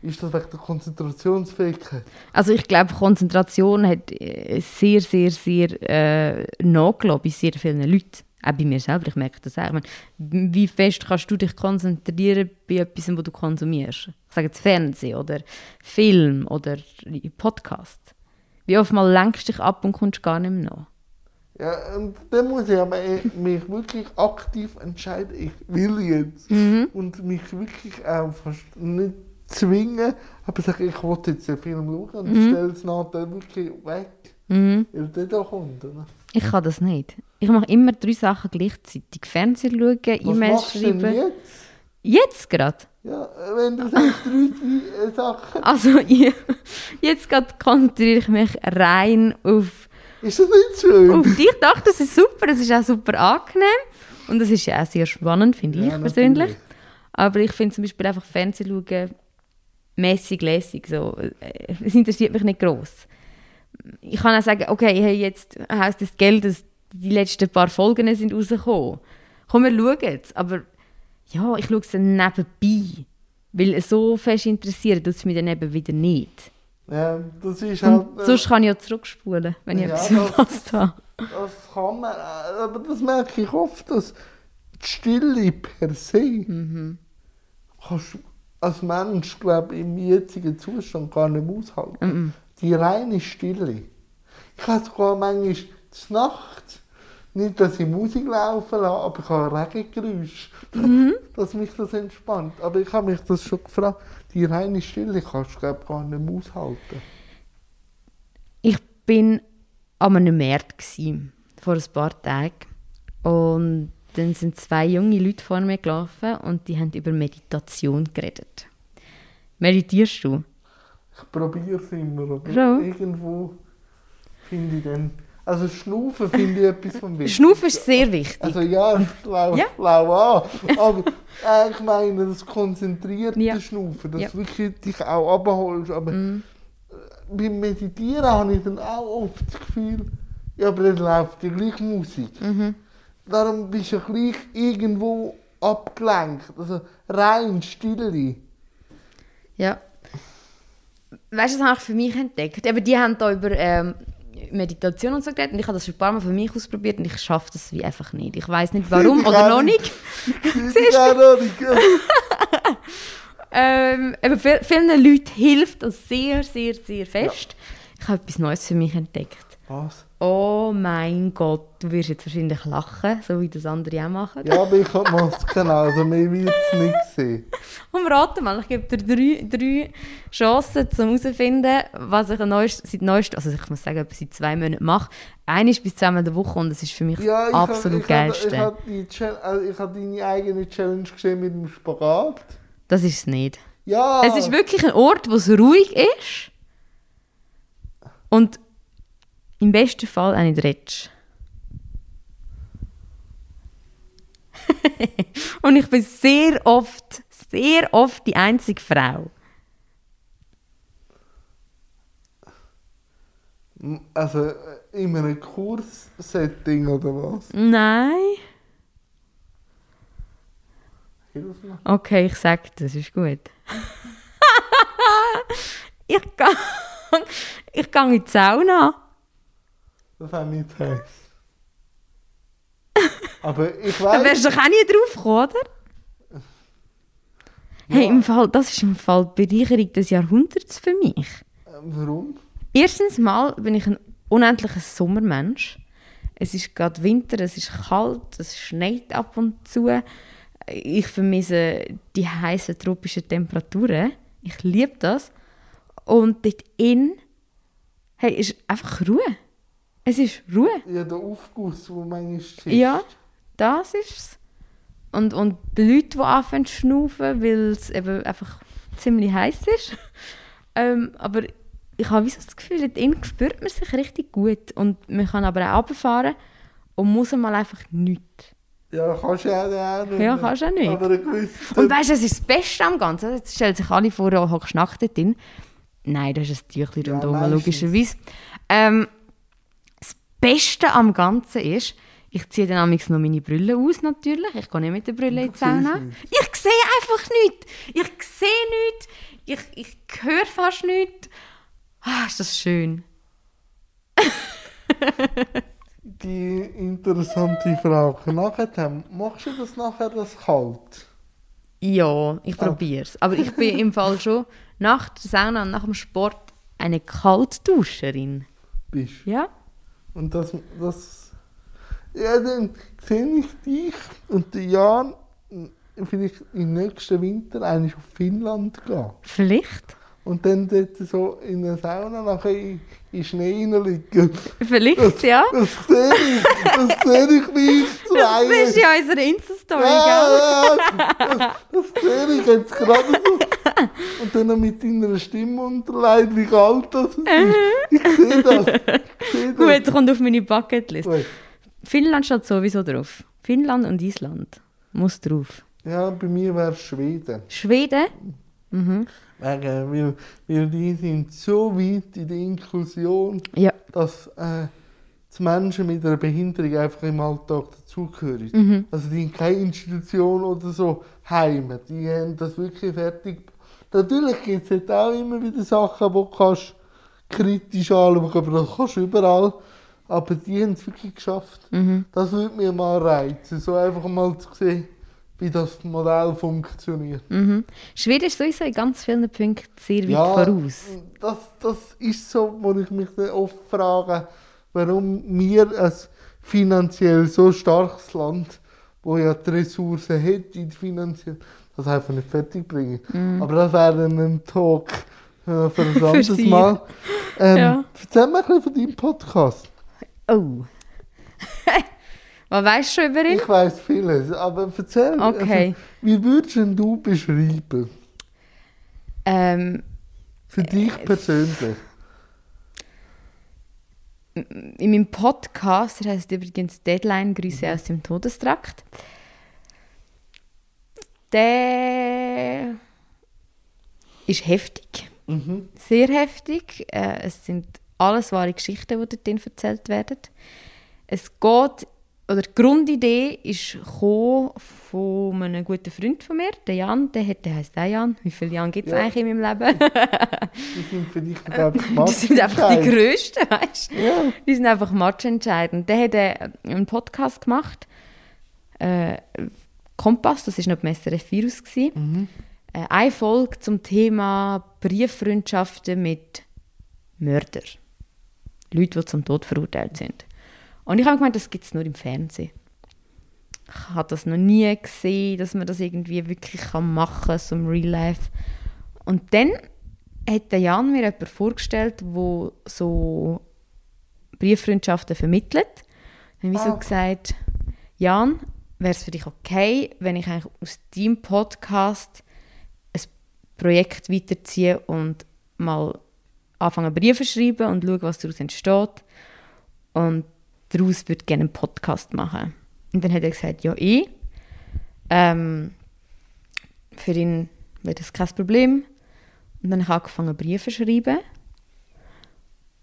Ist das wegen der Konzentrationsfähigkeit? Also ich glaube, Konzentration hat äh, sehr, sehr, sehr äh, nachgelassen bei sehr vielen Leuten. Auch bei mir selber, ich merke das auch. Ich meine, wie fest kannst du dich konzentrieren bei etwas, was du konsumierst? Ich sage jetzt Fernsehen oder Film oder Podcast. Wie oft mal lenkst du dich ab und kommst gar nicht mehr nach? Ja, und dann muss ich aber eh- mich wirklich aktiv entscheiden, ich will jetzt. Und mich wirklich auch fast nicht zwingen, aber sagen, ich will jetzt den Film schauen und stelle es nachher wirklich weg. Mhm. Weil der da kommt, oder? Ich kann das nicht. Ich mache immer drei Sachen gleichzeitig. Fernsehen schauen, E-Mails schreiben. jetzt? Jetzt gerade? Ja, wenn du sagst, drei äh, Sachen, Also ich, jetzt gerade konzentriere ich mich rein auf, ist das nicht schön? auf dich. Ich dachte, das ist super, es ist auch super angenehm. Und das ist ja auch sehr spannend, finde ich Ja, persönlich. natürlich. Aber ich finde zum Beispiel einfach Fernsehen schauen mäßig lässig. So. Äh, Es interessiert mich nicht gross. Ich kann auch sagen, okay, hey, jetzt heisst das Geld, dass die letzten paar Folgen sind rausgekommen. Komm, wir schauen es. Aber ja, ich schaue es dann nebenbei. Weil es so fest interessiert, tut es mich dann eben wieder nicht. Ja, das ist halt... Und sonst kann ich auch zurückspulen, wenn ich ja, etwas verpasst habe. Das kann man, äh, aber das merke ich oft, dass die Stille per se Mhm. kannst du als Mensch, glaube ich, im jetzigen Zustand gar nicht aushalten. Mhm. Die reine Stille. Ich habe sogar manchmal zur Nacht, nicht, dass ich Musik laufen lasse, aber ich habe Regengeräusche, Mhm. dass mich das entspannt. Aber ich habe mich das schon gefragt, die reine Stille kannst du, glaube ich, gar nicht mehr aushalten. Ich bin an einem Markt gsi, vor ein paar Tagen. Und dann sind zwei junge Leute vor mir gelaufen und die haben über Meditation geredet. Meditierst du? Ich probiere es immer, aber Schon? irgendwo finde ich dann... Also Schnaufen finde ich etwas vom Wichtigsten. Schnaufen ist sehr wichtig. Also ja, ich glaube Ja. lau an. Aber äh, ich meine, das konzentrierte Ja. Schnaufen, dass Ja. du wirklich dich auch abholst. Aber äh, beim Meditieren habe ich dann auch oft das Gefühl, ja, aber dann läuft ja gleich Musik. Mhm. Darum bist du gleich irgendwo abgelenkt. Also rein Stille. Ja. Weißt du, das habe ich für mich entdeckt. Eben, die haben da über ähm, Meditation und so geredet und ich habe das schon ein paar Mal für mich ausprobiert und ich schaffe das wie einfach nicht. Ich weiß nicht warum oder noch nicht. noch nicht. Ähm, viel- vielen Leuten hilft das sehr, sehr, sehr fest. Ich habe etwas Neues für mich entdeckt. Was? Oh mein Gott, du wirst jetzt wahrscheinlich lachen, so wie das andere auch machen. Ja, aber ich habe Masken an, also mehr wird es nicht sehen. Und rate mal, ich gebe dir drei, drei Chancen, um herauszufinden, was ich neuest, seit neuest, also ich muss sagen, seit zwei Monaten mache. Eine ist bis zweimal in der Woche und das ist für mich Ja, ich hab- absolut hab- geilste. Ich habe Chal- also hab deine eigene Challenge gesehen mit dem Spagat. Das ist es nicht. Ja! Es ist wirklich ein Ort, wo es ruhig ist und im besten Fall auch nicht redest. und ich bin sehr oft, sehr oft die einzige Frau. Also äh, in einem Kurssetting oder was? Nein. Okay, ich sag, das ist gut. ich gehe ich in die Sauna. Das wäre nicht heiß. Aber ich Da wärst weiß. du doch auch nie drauf gekommen, oder? Hey, im Fall, das ist im Fall die Bereicherung des Jahrhunderts für mich. Warum? Erstens mal bin ich ein unendlicher Sommermensch. Es ist gerade Winter, es ist kalt, es schneit ab und zu. Ich vermisse die heißen tropischen Temperaturen. Ich liebe das. Und dort in hey, ist einfach Ruhe. Es ist Ruhe. Ja, der Aufguss, der manchmal schießt. Ja, das ist es. Und, und die Leute, die anfangen zu schnaufen, weil es eben einfach ziemlich heiß ist. ähm, aber ich habe so das Gefühl, dort spürt man sich richtig gut. Und man kann aber auch runterfahren und muss mal einfach nichts. Ja, kannst du ja auch nicht. Ja, kannst du auch nicht. Aber. Und weißt du, es ist das Beste am Ganzen. Jetzt stellen sich alle vor, du hockst nackt dort drin. Nein, das ist ein Tüchlein Ja, meistens. logischerweise. Ähm, das Beste am Ganzen ist, ich ziehe dann amigs noch meine Brille aus, natürlich. Ich gehe nicht mit der Brille in die Sauna. Ich sehe einfach nichts. Ich sehe nichts. Ich, ich höre fast nichts. Ah, ist das schön. Die interessante Frage. Nachher, machst du das nachher das kalt? Ja, ich Ah. probiere es. Aber ich bin im Fall schon nach der Sauna und nach dem Sport eine Kaltduscherin. Bist. Ja? Und das, das. Ja, dann sehe ich dich und den Jan vielleicht im nächsten Winter eigentlich auf Finnland gehen. Vielleicht. Und dann dort so in der Sauna nachher in, in Schnee liegen. Vielleicht, ja. Das sehe ich, das sehe ich wie ich zu Das ist ja unsere Insta-Story, gell? Ja, ja, das, das sehe ich jetzt gerade so. Und dann noch mit deiner Stimme unterlegt, wie kalt das ist. Ich sehe das. Ich sehe das. Gut, kommt auf meine Bucketlist. Gut. Finnland steht sowieso drauf. Finnland und Island. Muss drauf. Ja, bei mir wäre es Schweden. Schweden? Mhm. Wegen, weil, weil die sind so weit in der Inklusion, Ja. dass äh, die Menschen mit einer Behinderung einfach im Alltag dazugehören. Mhm. Also die haben keine Institution oder so Heime. Die haben das wirklich fertig. Natürlich gibt es auch immer wieder Sachen, die du kannst kritisch anschauen aber das kannst du überall. Aber die haben es wirklich geschafft. Mhm. Das würde mir mal reizen, so einfach mal zu sehen, wie das Modell funktioniert. Mhm. Schweden ist sowieso in ganz vielen Punkten sehr weit Ja, voraus. Das, das ist so, wo ich mich oft frage, warum wir als finanziell so starkes Land, wo ja die Ressourcen hat, die finanziell, das einfach nicht fertig bringen. Aber das wäre dann ein Talk äh, für ein anderes. Mal. Ähm, Ja. Erzähl mir ein bisschen von deinem Podcast. Oh. Was weißt du über ihn? Ich weiß vieles, aber erzähl Okay. also, wie würdest du beschreiben? Ähm, Für dich persönlich. in meinem Podcast, der heißt übrigens Deadline Grüße aus dem Todestrakt. Der ist heftig, Mhm. sehr heftig. Äh, es sind alles wahre Geschichten, die dort erzählt werden. Es geht, oder die Grundidee ist von einem guten Freund von mir, der Jan. Der, hat, der heisst auch Jan. Wie viele Jan gibt es Ja. eigentlich in meinem Leben? Die sind für dich, glaube ich, Die sind einfach die. Größten, weißt du? Ja. Die sind einfach matchentscheidend. Der hat äh, einen Podcast gemacht. Äh, Kompass, das war noch beim SRF-Virus. Mhm. Äh, eine Folge zum Thema Brieffreundschaften mit Mördern. Leute, die zum Tod verurteilt sind. Und ich habe gemeint, das gibt es nur im Fernsehen. Ich habe das noch nie gesehen, dass man das irgendwie wirklich machen kann, so im Real Life. Und dann hat der Jan mir jemanden vorgestellt, der so Brieffreundschaften vermittelt. Dann habe ich so Ah. gesagt, Jan, wäre es für dich okay, wenn ich eigentlich aus deinem Podcast ein Projekt weiterziehe und mal anfange Briefe zu schreiben und schaue, was daraus entsteht. Und daraus würde gerne einen Podcast machen. Und dann hat er gesagt, ja, ich. Ähm, für ihn wäre das kein Problem. Und dann habe ich angefangen, Briefe zu schreiben.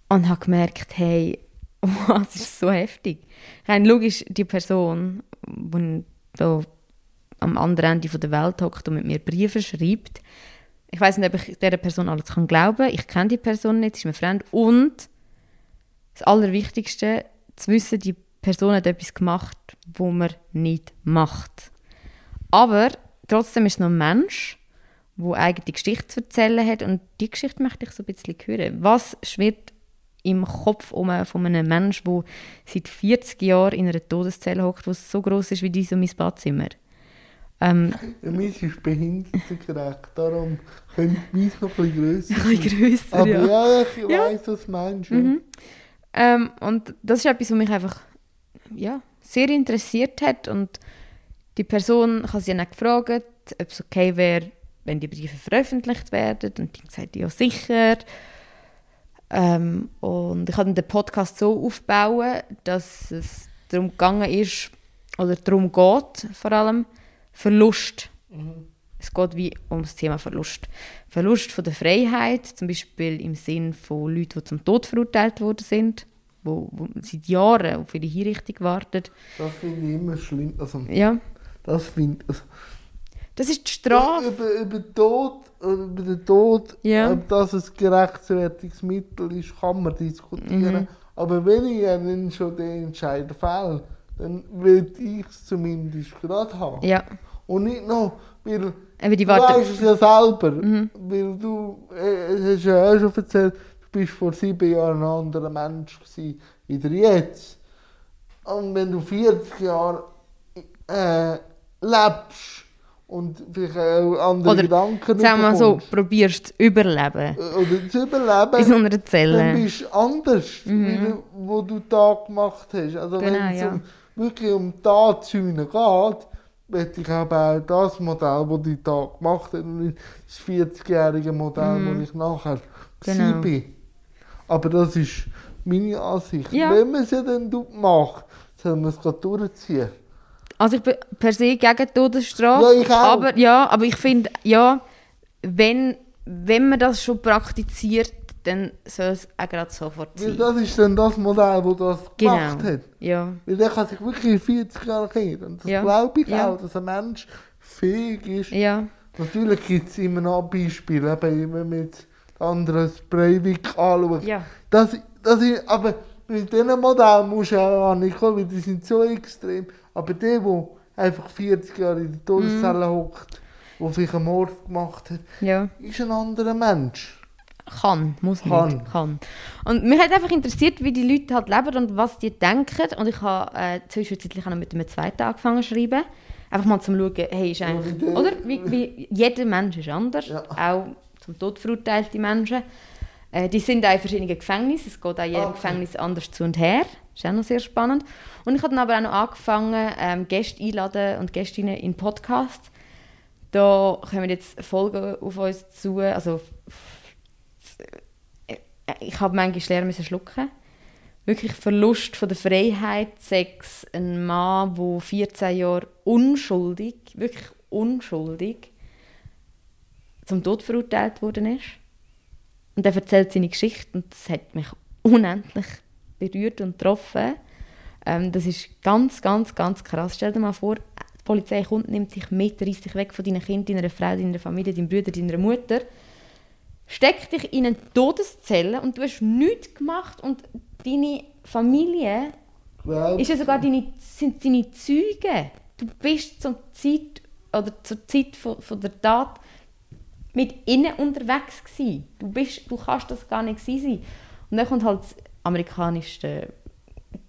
Und habe gemerkt, hey, wow, es ist so heftig. Rein logisch, die Person, die da am anderen Ende der Welt hockt und mit mir Briefe schreibt, ich weiß nicht, ob ich dieser Person alles glauben kann. Ich kenne die Person nicht, sie ist mir fremd. Und das Allerwichtigste, zu wissen, die Person hat etwas gemacht, wo man nicht macht. Aber trotzdem ist es noch ein Mensch, der eigene Geschichte zu erzählen hat. Und die Geschichte möchte ich so ein bisschen hören. Was schwirrt im Kopf um von einem Menschen, der seit 40 Jahren in einer Todeszelle hockt, die so groß ist wie dies und mein Badzimmer? Ähm, Ja, meins ist behindertengerecht, darum könnte meins noch ein bisschen grösser ein bisschen grösser, Aber ja. ja, ich Ja. weiss, was du meinst. ja. Mhm. Ähm, und das ist etwas, was mich einfach ja, sehr interessiert hat. Und die Person, ich sie dann gefragt, ob es okay wäre, wenn die Briefe veröffentlicht werden. Und die hat ja sicher. Ähm, und ich habe den Podcast so aufbauen, dass es darum gegangen ist, oder darum geht, vor allem, Verlust Mhm. Es geht wie um das Thema Verlust. Verlust von der Freiheit, zum Beispiel im Sinn von Leuten, die zum Tod verurteilt worden sind, wo, wo seit Jahren auf ihre Hinrichtung warten. Das finde ich immer schlimm. Also, Ja, das finde also, das ist die Strafe. über, über, den Tod, über den Tod, Ja. ob das ein gerechtfertigtes ist, kann man diskutieren. Mhm. Aber wenn ich dann schon den Entscheid fälle, dann will ich es zumindest gerade haben. Ja, Und nicht noch, weil eben die du warten. weißt es ja selber, Mhm. weil du, äh, es hast ja auch schon erzählt, du bist vor sieben Jahren ein anderer Mensch gewesen, wie der jetzt. Und wenn du 40 Jahre äh, lebst und vielleicht auch andere Oder Gedanken Sagen wir mal so, probierst zu überleben. äh, oder zu überleben, In so einer dann Zelle. bist du anders, wie du, wo du Tag gemacht hast. Also Mhm. Genau, wenn es ja. um, wirklich um Tatzüne geht, möchte ich auch das Modell, das die Tag gemacht nicht das 40-jährige Modell, Mhm. wo ich nachher Genau. bin. Aber das ist meine Ansicht. Ja. Wenn man es ja dann macht, soll man es durchziehen. Also ich bin per se gegen Todesstrafe. Ja, ich auch. Aber, ja, aber ich finde, ja, wenn, wenn man das schon praktiziert, dann soll es auch gerade sofort Weil sein. das ist dann das Modell, das das Genau. gemacht hat. Ja, Weil der kann sich wirklich in 40 Jahren kehren. Und das Ja. glaube ich Ja. auch, dass ein Mensch fähig ist, ja, Natürlich gibt es immer noch Beispiele, eben, wenn man jetzt anderes Breivik anschaut. ja. Das, das ist, aber mit diesen Modellen musst du auch ankommen, weil die sind so extrem. Aber der, der einfach 40 Jahre in der Todeszelle hockt, der vielleicht einen Mord gemacht hat, ja. ist ein anderer Mensch. Kann, muss Kann. nicht. Kann. Und mich hat einfach interessiert, wie die Leute halt leben und was die denken. Und ich habe äh, zwischenzeitlich auch noch mit einem zweiten angefangen zu schreiben. Einfach mal zum schauen, hey, ist eigentlich... Oder? Wie, wie, jeder Mensch ist anders. Ja. Auch zum Tod verurteilte Menschen. Äh, die sind auch in verschiedenen Gefängnissen. Es geht auch in jedem Okay. Gefängnis anders zu und her. Das ist auch noch sehr spannend. Und ich habe dann aber auch noch angefangen, ähm, Gäste einladen und Gästinnen in Podcasts. Da kommen jetzt Folgen auf uns zu. Also, ich habe manchmal müssen schlucken. Wirklich Verlust von der Freiheit, Sex, ein Mann, der 14 Jahre unschuldig, wirklich unschuldig, zum Tod verurteilt worden ist. Und er erzählt seine Geschichte und das hat mich unendlich berührt und getroffen. Ähm, das ist ganz, ganz, ganz krass. Stell dir mal vor, die Polizei kommt, nimmt sich mit, reißt dich weg von deinen Kindern, deiner Frau, deiner Familie, deinem Bruder, deiner Mutter, steckt dich in eine Todeszelle und du hast nichts gemacht und deine Familie Glaub, ist ja sogar deine, sind deine Zeugen. Du bist zur Zeit, oder zur Zeit von, von der Tat mit ihnen unterwegs gewesen. Du, bist, du kannst das gar nicht sein. Und dann kommt halt das amerikanische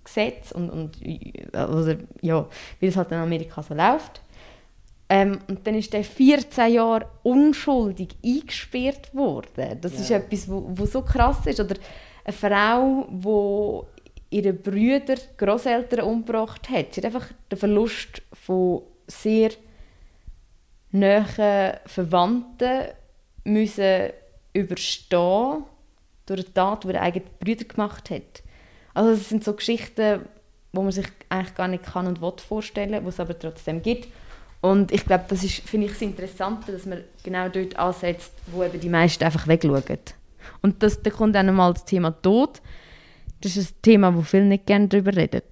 Gesetz und, und oder, ja, wie das halt in Amerika so läuft. Ähm, und dann ist der 14 Jahre unschuldig eingesperrt worden. Das ist Ja. etwas, wo, wo so krass ist. Oder eine Frau, die ihre Brüder, Großeltern umgebracht hat. Sie hat einfach den Verlust von sehr nahen Verwandten müssen überstehen durch eine Tat, die der eigene Brüder gemacht hat. Also das sind so Geschichten, wo man sich eigentlich gar nicht kann und will vorstellen, wo es aber trotzdem gibt. Und ich glaube, das ist, finde ich, das Interessante, dass man genau dort ansetzt, wo eben die meisten einfach wegschauen. Und das, da kommt dann mal das Thema Tod. Das ist ein Thema, wo viele nicht gerne darüber reden.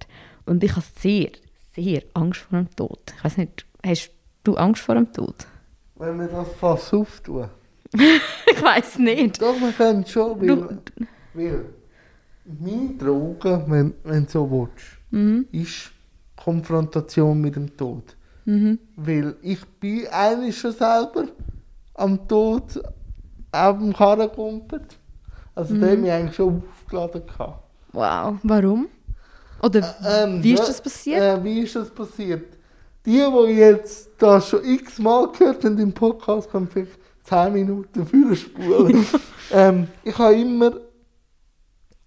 Und ich habe sehr, sehr Angst vor dem Tod. Ich weiß nicht, hast du Angst vor dem Tod? wenn wir das fast auftun. ich weiß nicht. Doch, wir können schon, weil, Du, weil meine Droge, wenn, wenn du so willst, mhm, ist Konfrontation mit dem Tod. Mhm, Weil ich bin eigentlich schon selber am Tod auf dem Karren gekumpelt. Also Mhm. den habe ich eigentlich schon aufgeladen. Gehabt. wow, warum? Oder Ähm, wie ist das passiert? Äh, wie ist das passiert? Die, die jetzt das schon x-mal gehört haben im Podcast, können vielleicht 10 Minuten vorspulen. ähm, ich habe immer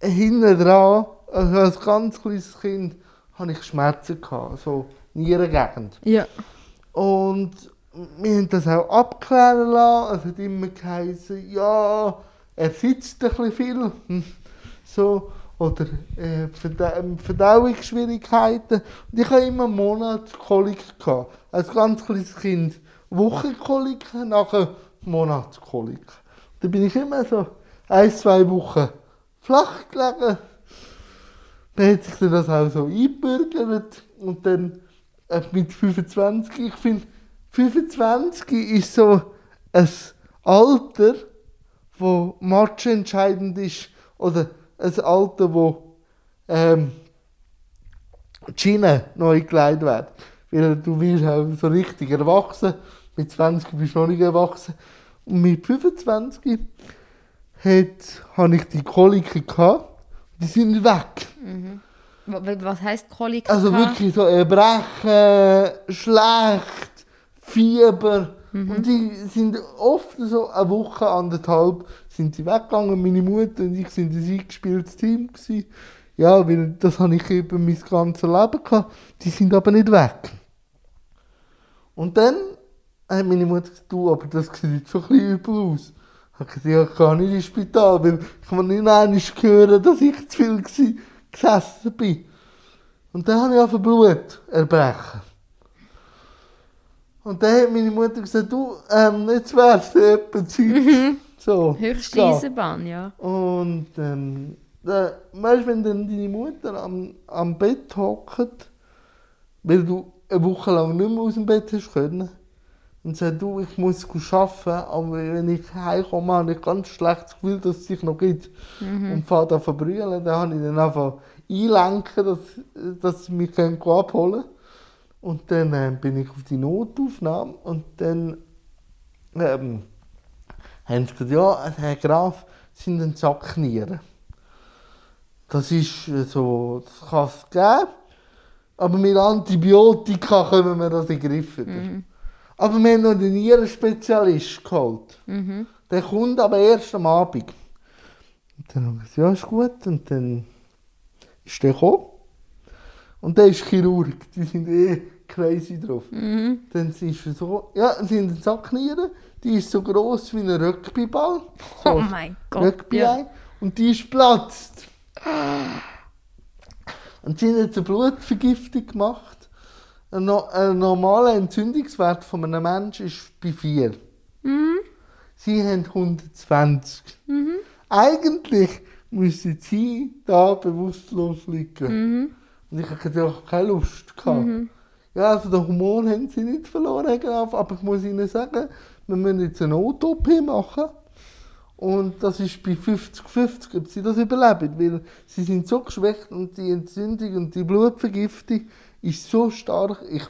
hinten dran, also als ganz kleines Kind, habe ich Schmerzen gehabt, so Nierengegend. ja. Und wir haben das auch abklären lassen. Es hat immer geheißen, ja, er sitzt ein bisschen viel. So. Oder äh, ähm, Verdauungsschwierigkeiten. Und ich hatte immer einen Monat Kolik. Gehabt, als ganz kleines Kind. Wochenkoliken, nachher Monatskoliken. Da bin ich immer so ein, zwei Wochen flach gelegen. Dann hat sich das auch so eingebürgert. Und dann mit 25, ich finde, 25 ist so ein Alter, wo matchentscheidend ist. Oder ein Alter, wo ähm, Schiene neu gelegt wird. Weil du wirst auch so richtig erwachsen. Mit 20 bist du noch nicht erwachsen. Und mit 25 hat, habe ich die Koliken gehabt. Die sind weg. Wa- Was heisst Kolik? Also wirklich so Erbrechen, schlecht, Fieber. Und die sind oft so eine Woche, anderthalb sind sie weggegangen. Meine Mutter und ich sind ein eingespieltes Team. Gewesen. Ja, weil das habe ich eben mein ganzes Leben gehabt. Die sind aber nicht weg. Und dann hat meine Mutter gesagt, du, aber das sieht jetzt so ein bisschen übel aus. Ich habe gesagt, ja, ich kann nicht ins Spital, weil ich nicht einmal hören, dass ich zu viel gsi- gesessen bin. Und dann habe ich auf Blut erbrechen. Und dann hat meine Mutter gesagt, du, ähm, jetzt wär's etwa Zeit. So, Höchste ja. Eisenbahn, ja. Und ähm, da, weißt du, wenn dann deine Mutter am, am Bett hockt, weil du eine Woche lang nicht mehr aus dem Bett hast können, und sagt, du, ich muss arbeiten, aber wenn ich heimkomme, habe ich ganz schlechtes Gefühl, dass es sich noch gibt. Und fahre an verbrüllen, dann habe ich dann einfach einlenken, dass, dass sie mich können abholen können. Und dann ähm, bin ich auf die Notaufnahme und dann ähm, haben sie gesagt, ja, Herr Graf, sind ein Sacknieren. Das ist äh, so, das kann es geben, aber mit Antibiotika können wir das in den Griff wieder. Aber wir haben noch den Nierenspezialist geholt. Der kommt aber erst am Abend. Und dann haben wir gesagt, ja, ist gut. Und dann ist der gekommen. Und der ist Chirurg. Die sind eh crazy drauf. Dann ist er so, ja, sie haben eine Sackniere. Die ist so gross wie ein Rugbyball. So Oh mein Gott. Rugby Ja. Und die ist platzt. Und sie haben jetzt eine Blutvergiftung gemacht. Ein, ein normaler Entzündungswert von einem Menschen ist bei 4. Sie haben 120. Eigentlich müssen sie da bewusstlos liegen. Und ich hatte auch keine Lust. Gehabt. Ja, also den Humor haben sie nicht verloren, aber ich muss Ihnen sagen, wir müssen jetzt eine Not-OP machen. Und das ist bei 50-50, ob sie das überleben, weil sie sind so geschwächt und die Entzündung und die Blutvergiftung ist so stark, ich,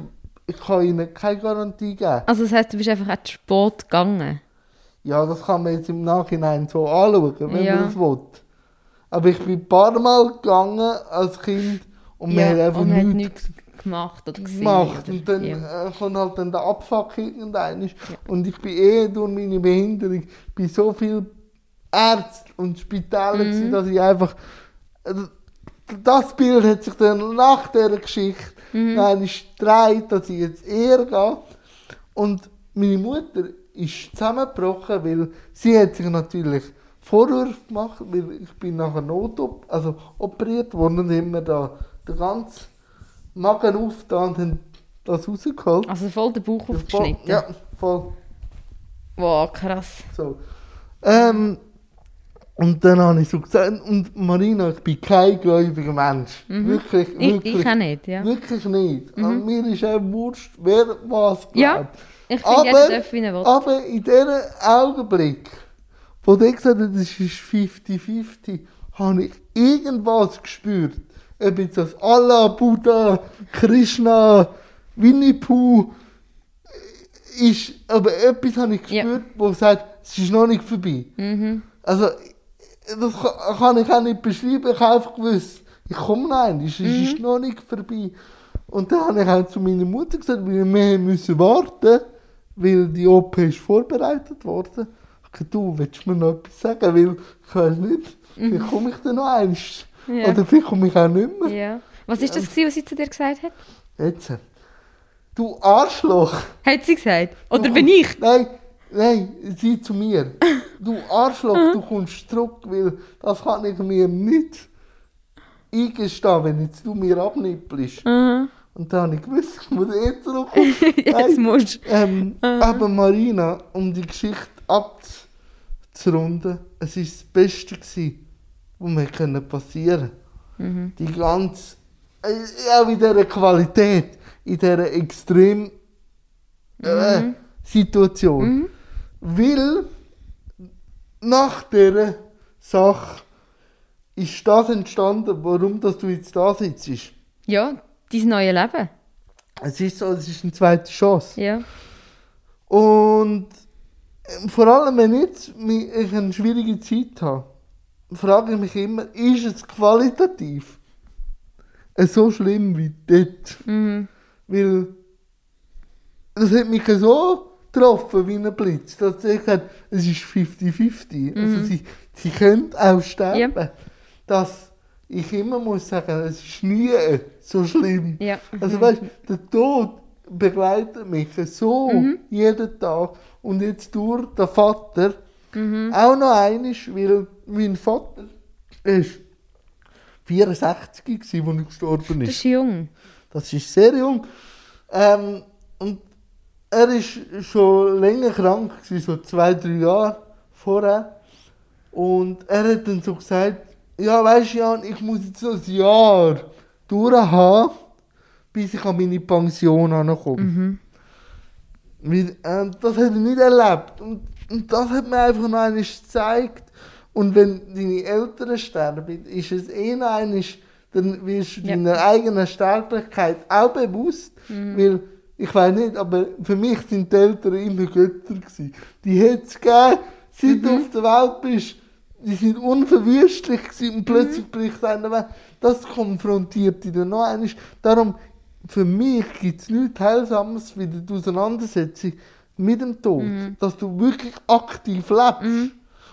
ich kann ihnen keine Garantie geben. Also das heisst, du bist einfach auch zu spät gegangen? Ja, das kann man jetzt im Nachhinein so anschauen, wenn Ja. man das will. Aber ich bin ein paar Mal gegangen als Kind und man hat einfach nichts nichts gemacht oder gesehen. gemacht. oder- Und dann ja. äh, kommt halt dann der Abfuck irgendein. Und ich bin eh durch meine Behinderung bei so vielen Ärzten und Spitälern, Mhm. dass ich einfach. äh, Das Bild hat sich dann nach dieser Geschichte Mhm. mhm. gedreht, dass ich jetzt eher gehe. Und meine Mutter ist zusammengebrochen, weil sie hat sich natürlich Vorwürfe gemacht, weil ich bin nachher notop also operiert worden und mir da den ganzen Magen aufgetan und haben das rausgeholt. Also voll den Bauch aufgeschnitten? ja, voll. Wow, krass. So. Ähm, und dann habe ich so gesagt, und Marina, ich bin kein gläubiger Mensch. Wirklich, Mhm. Ich, wirklich. ich auch nicht, ja. Wirklich nicht. An mir ist auch wurscht, wer was glaubt. Ja, ich finde, jeder darf, wie er will. aber in diesem Augenblick, wo der gesagt hat, es ist 50-50, habe ich irgendwas gespürt. Ob jetzt das Allah, Buddha, Krishna, Winnie Pooh ist, aber etwas habe ich Ja. gespürt, wo sagt, es ist noch nicht vorbei. Mhm. Also, das kann ich auch nicht beschreiben. Ich habe einfach gewusst, ich komme nein, es Mhm. ist noch nicht vorbei. Und dann habe ich auch zu meiner Mutter gesagt, wir müssen warten, weil die OP ist vorbereitet worden. Ich habe gesagt, du, willst du mir noch etwas sagen? Weil ich weiß nicht, vielleicht komme ich dann noch eins. Mhm. Ja. Oder vielleicht komme ich auch nicht mehr. Ja. Was ist das, gewesen, was sie zu dir gesagt hat? Jetzt. Du Arschloch. Hat sie gesagt? Oder bin ich? Nein, nein, sie zu mir. Du Arschloch, du kommst zurück, weil das kann ich mir nicht eingestehen, wenn jetzt du mir abnippelst. Mhm. Und dann habe ich gewusst, ich muss eh zurückkommen. Jetzt Nein, musst du. ähm, aber Marina, um die Geschichte abzurunden, es war das Beste, gewesen, was mir passieren Mhm. Die ganze, äh, auch in dieser Qualität, in dieser extrem äh, Mhm. Situation. Weil nach dieser Sache ist das entstanden, warum dass du jetzt da sitzt. Ja, dein neues Leben. Es ist so, es ist eine zweite Chance. Ja. Und ähm, vor allem, wenn jetzt ich eine schwierige Zeit habe, frage ich mich immer, ist es qualitativ so schlimm wie dort? Mhm. Weil das hat mich so getroffen wie ein Blitz, dass ich gesagt es ist 50-50. Also sie, sie können auch sterben. Dass ich immer muss sagen, es ist nie so schlimm. Ja. Also weißt der Tod begleitet mich so Mhm. jeden Tag. Und jetzt durch den Vater Mhm. auch noch einiges, weil mein Vater ist 64 gewesen, als er gestorben Das ist. ist jung. Das ist sehr jung. Ähm, und er ist schon länger krank, so zwei, drei Jahre vorher. Und er hat dann so gesagt, ja, weißt du, Jan, ich muss jetzt noch ein Jahr durchhaben, bis ich an meine Pension ankomme. Weil, äh, das hat er nicht erlebt. Und, und das hat mir einfach noch einmal gezeigt. Und wenn deine Eltern sterben, ist es eh noch einmal, dann wirst du Ja. deiner eigenen Sterblichkeit auch bewusst. Weil, ich weiß nicht, aber für mich sind die Eltern immer Götter gewesen. Die hätte es gegeben, seit du auf der Welt bist. Die sind unverwüstlich gewesen und plötzlich bricht einer weg. Das konfrontiert dich dann noch einmal. Darum, für mich gibt es nichts Heilsames wie die Auseinandersetzung mit dem Tod. Dass du wirklich aktiv lebst.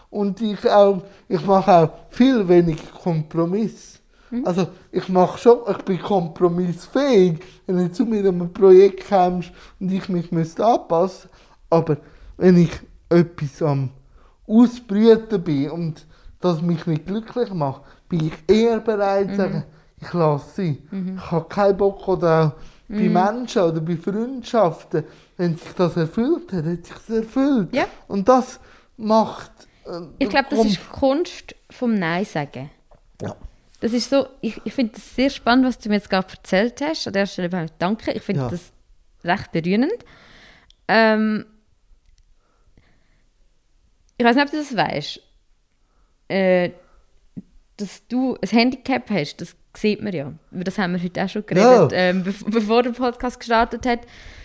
Und ich auch, ich mache auch viel weniger Kompromiss. Also ich mache schon, ich bin kompromissfähig, wenn du zu mir in einem Projekt kommst und ich mich müsste anpassen. Aber wenn ich etwas am Ausbrüten bin und das mich nicht glücklich macht, bin ich eher bereit zu sagen, ich lasse sie. Ich habe keinen Bock oder auch bei Menschen oder bei Freundschaften, wenn sich das erfüllt hat, hat sich das erfüllt. Ja. Und das macht... äh, Ich glaube, das ist die Kunst vom Nein sagen. Ja. Das ist so, ich, ich finde das sehr spannend, was du mir jetzt gerade erzählt hast. An der Stelle mal danke. Ich finde Ja. das recht berührend. Ähm, ich weiß nicht, ob du das weißt. Äh, dass du ein Handicap hast, das sieht man ja. Über das haben wir heute auch schon geredet, Ja. ähm, bev bevor der Podcast gestartet hat.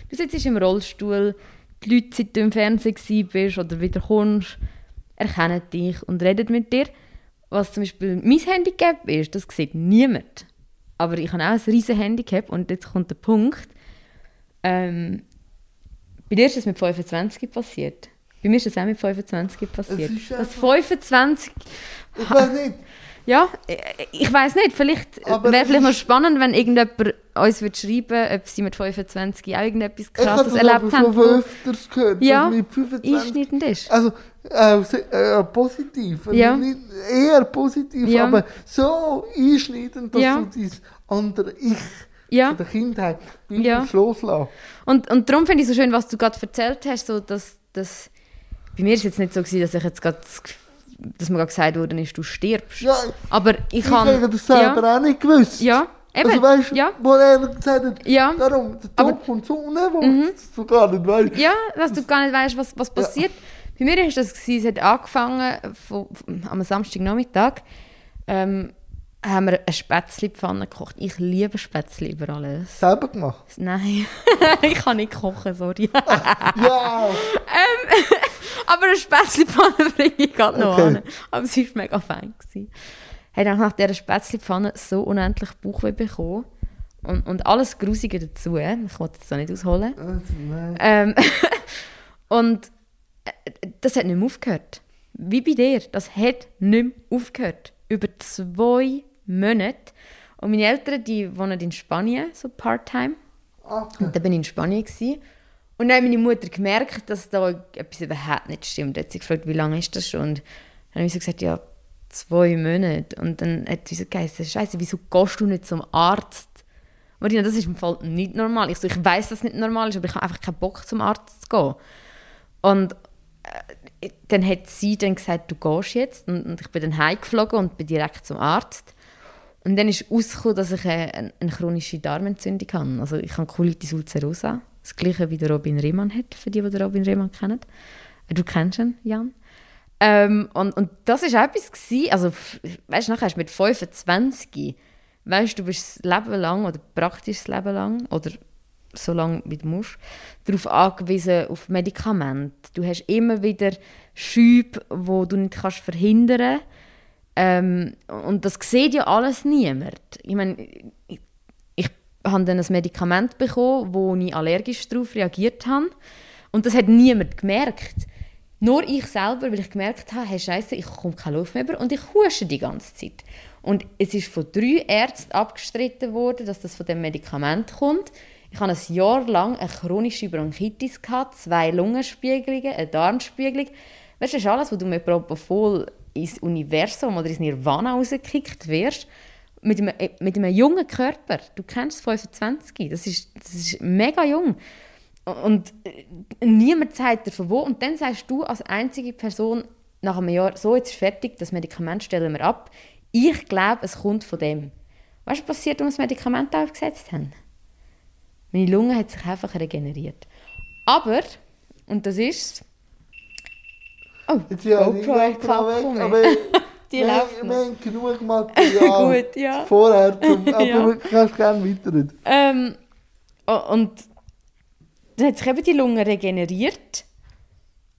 Du sitzt im Rollstuhl, die Leute, seit du im Fernsehen bist oder wieder kommst, erkennen dich und reden mit dir. Was zum Beispiel mein Handicap ist, das sieht niemand. Aber ich habe auch ein riesen Handicap und jetzt kommt der Punkt. Ähm, bei dir ist das mit 25 passiert. Bei mir ist das auch mit 25 passiert. Das einfach- 25 Ich weiß nicht. ja, ich- weiß nicht. Vielleicht Aber wäre es vielleicht ist- spannend, wenn irgendjemand uns würde schreiben ob sie mit 25 auch irgendetwas Ich habe Krasses das aber erlebt schon haben. von wo öfters gehört, Ja, mit 25... einschneidend ist. Also, se- äh, positiv. Also Ja. Eher positiv, Ja. aber so einschneidend, dass Ja. du dein andere Ich Ja. von der Kindheit Ja. loslassen. Und, und darum finde ich so schön, was du gerade erzählt hast, so dass, dass bei mir ist jetzt nicht so gewesen, dass ich jetzt gerade dass mir gerade gesagt wurde, ist, du stirbst. Ja, Aber ich ich kann habe das selber ja, auch nicht gewusst. ja, eben, Also weißt ja, wo er gesagt hat, Ja. darum, der Aber- Mhm. Tod kommt so unerwartet, dass du gar nicht weißt. ja, dass du gar nicht weißt, was, was passiert. Bei mir ist das gewesen, es hat angefangen von, am Samstagnachmittag. Ähm, haben wir eine Spätzlepfanne gekocht. Ich liebe Spätzle über alles. Selber gemacht. Nein, ich kann nicht kochen, sorry. Ja, Aber eine Spätzlepfanne bringe ich gerade noch Okay. an. Aber sie war mega fein. Gewesen. Hey, dann nach dieser Spätzlepfanne so unendlich Bauchweh bekommen. Und, und alles Grusige dazu. Ich wollte das nicht ausholen. nein. Ähm, und das hat nicht mehr aufgehört. Wie bei dir. Das hat nicht mehr aufgehört. Über zwei Monate. Und meine Eltern, die wohnen in Spanien, so Part-Time. Okay. Und dann bin ich in Spanien. Gewesen. Und dann hat meine Mutter gemerkt, dass da etwas überhaupt nicht stimmt. Dann hat sie gefragt, wie lange ist das schon? Und dann habe ich so gesagt, ja, zwei Monate. Und dann hat sie so geheißen, Scheiße, wieso gehst du nicht zum Arzt Marina, das ist im Fall nicht normal. Ich, so, ich weiß, dass es nicht normal ist, aber ich habe einfach keinen Bock, zum Arzt zu gehen. Und dann hat sie dann gesagt, du gehst jetzt. Und, ich bin dann heimgeflogen und bin direkt zum Arzt. Und dann ist herausgekommen, dass ich eine, eine chronische Darmentzündung habe. Also ich habe Colitis ulcerosa. Das gleiche wie der Robin Rehmann hat, für die, die Robin Rehmann kennen. Äh, du kennst ihn, Jan. Ähm, und, und das war etwas, gewesen, also weißt du, nachher hast du mit 25, weißt du, bist das Leben lang, oder praktisch das Leben lang, oder so lange wie du musst, darauf angewiesen, auf Medikamente. Du hast immer wieder Schübe, wo du nicht kannst verhindern. Ähm, und das sieht ja alles niemand. Ich meine, ich, ich habe dann ein Medikament bekommen, wo ich allergisch darauf reagiert habe. Und das hat niemand gemerkt. Nur ich selber, weil ich gemerkt habe, hey Scheiße, ich komme keine Luft mehr über und ich husche die ganze Zeit. Und es ist von drei Ärzten abgestritten worden, dass das von dem Medikament kommt. Ich hatte ein Jahr lang eine chronische Bronchitis, gehabt, zwei Lungenspiegelungen, eine Darmspiegelung. Weißt du, das ist alles, was du mit Propofol ins Universum oder ins Nirvana rausgekickt wirst. Mit einem, äh, mit einem jungen Körper. Du kennst 25, das ist, das ist mega jung. Und äh, niemand sagt dir von wo. Und dann sagst du als einzige Person nach einem Jahr, so, jetzt ist fertig, das Medikament stellen wir ab. Ich glaube, es kommt von dem. Weißt du, was passiert, als wir das Medikament aufgesetzt haben? Meine Lunge hat sich einfach regeneriert. Aber, und das ist Oh, Jetzt ja GoPro hat aber die läuft Wir haben genug Material Gut, ja. vorher, zum, aber ja. du kannst gerne weiter. Ähm, und dann hat sich eben die Lunge regeneriert.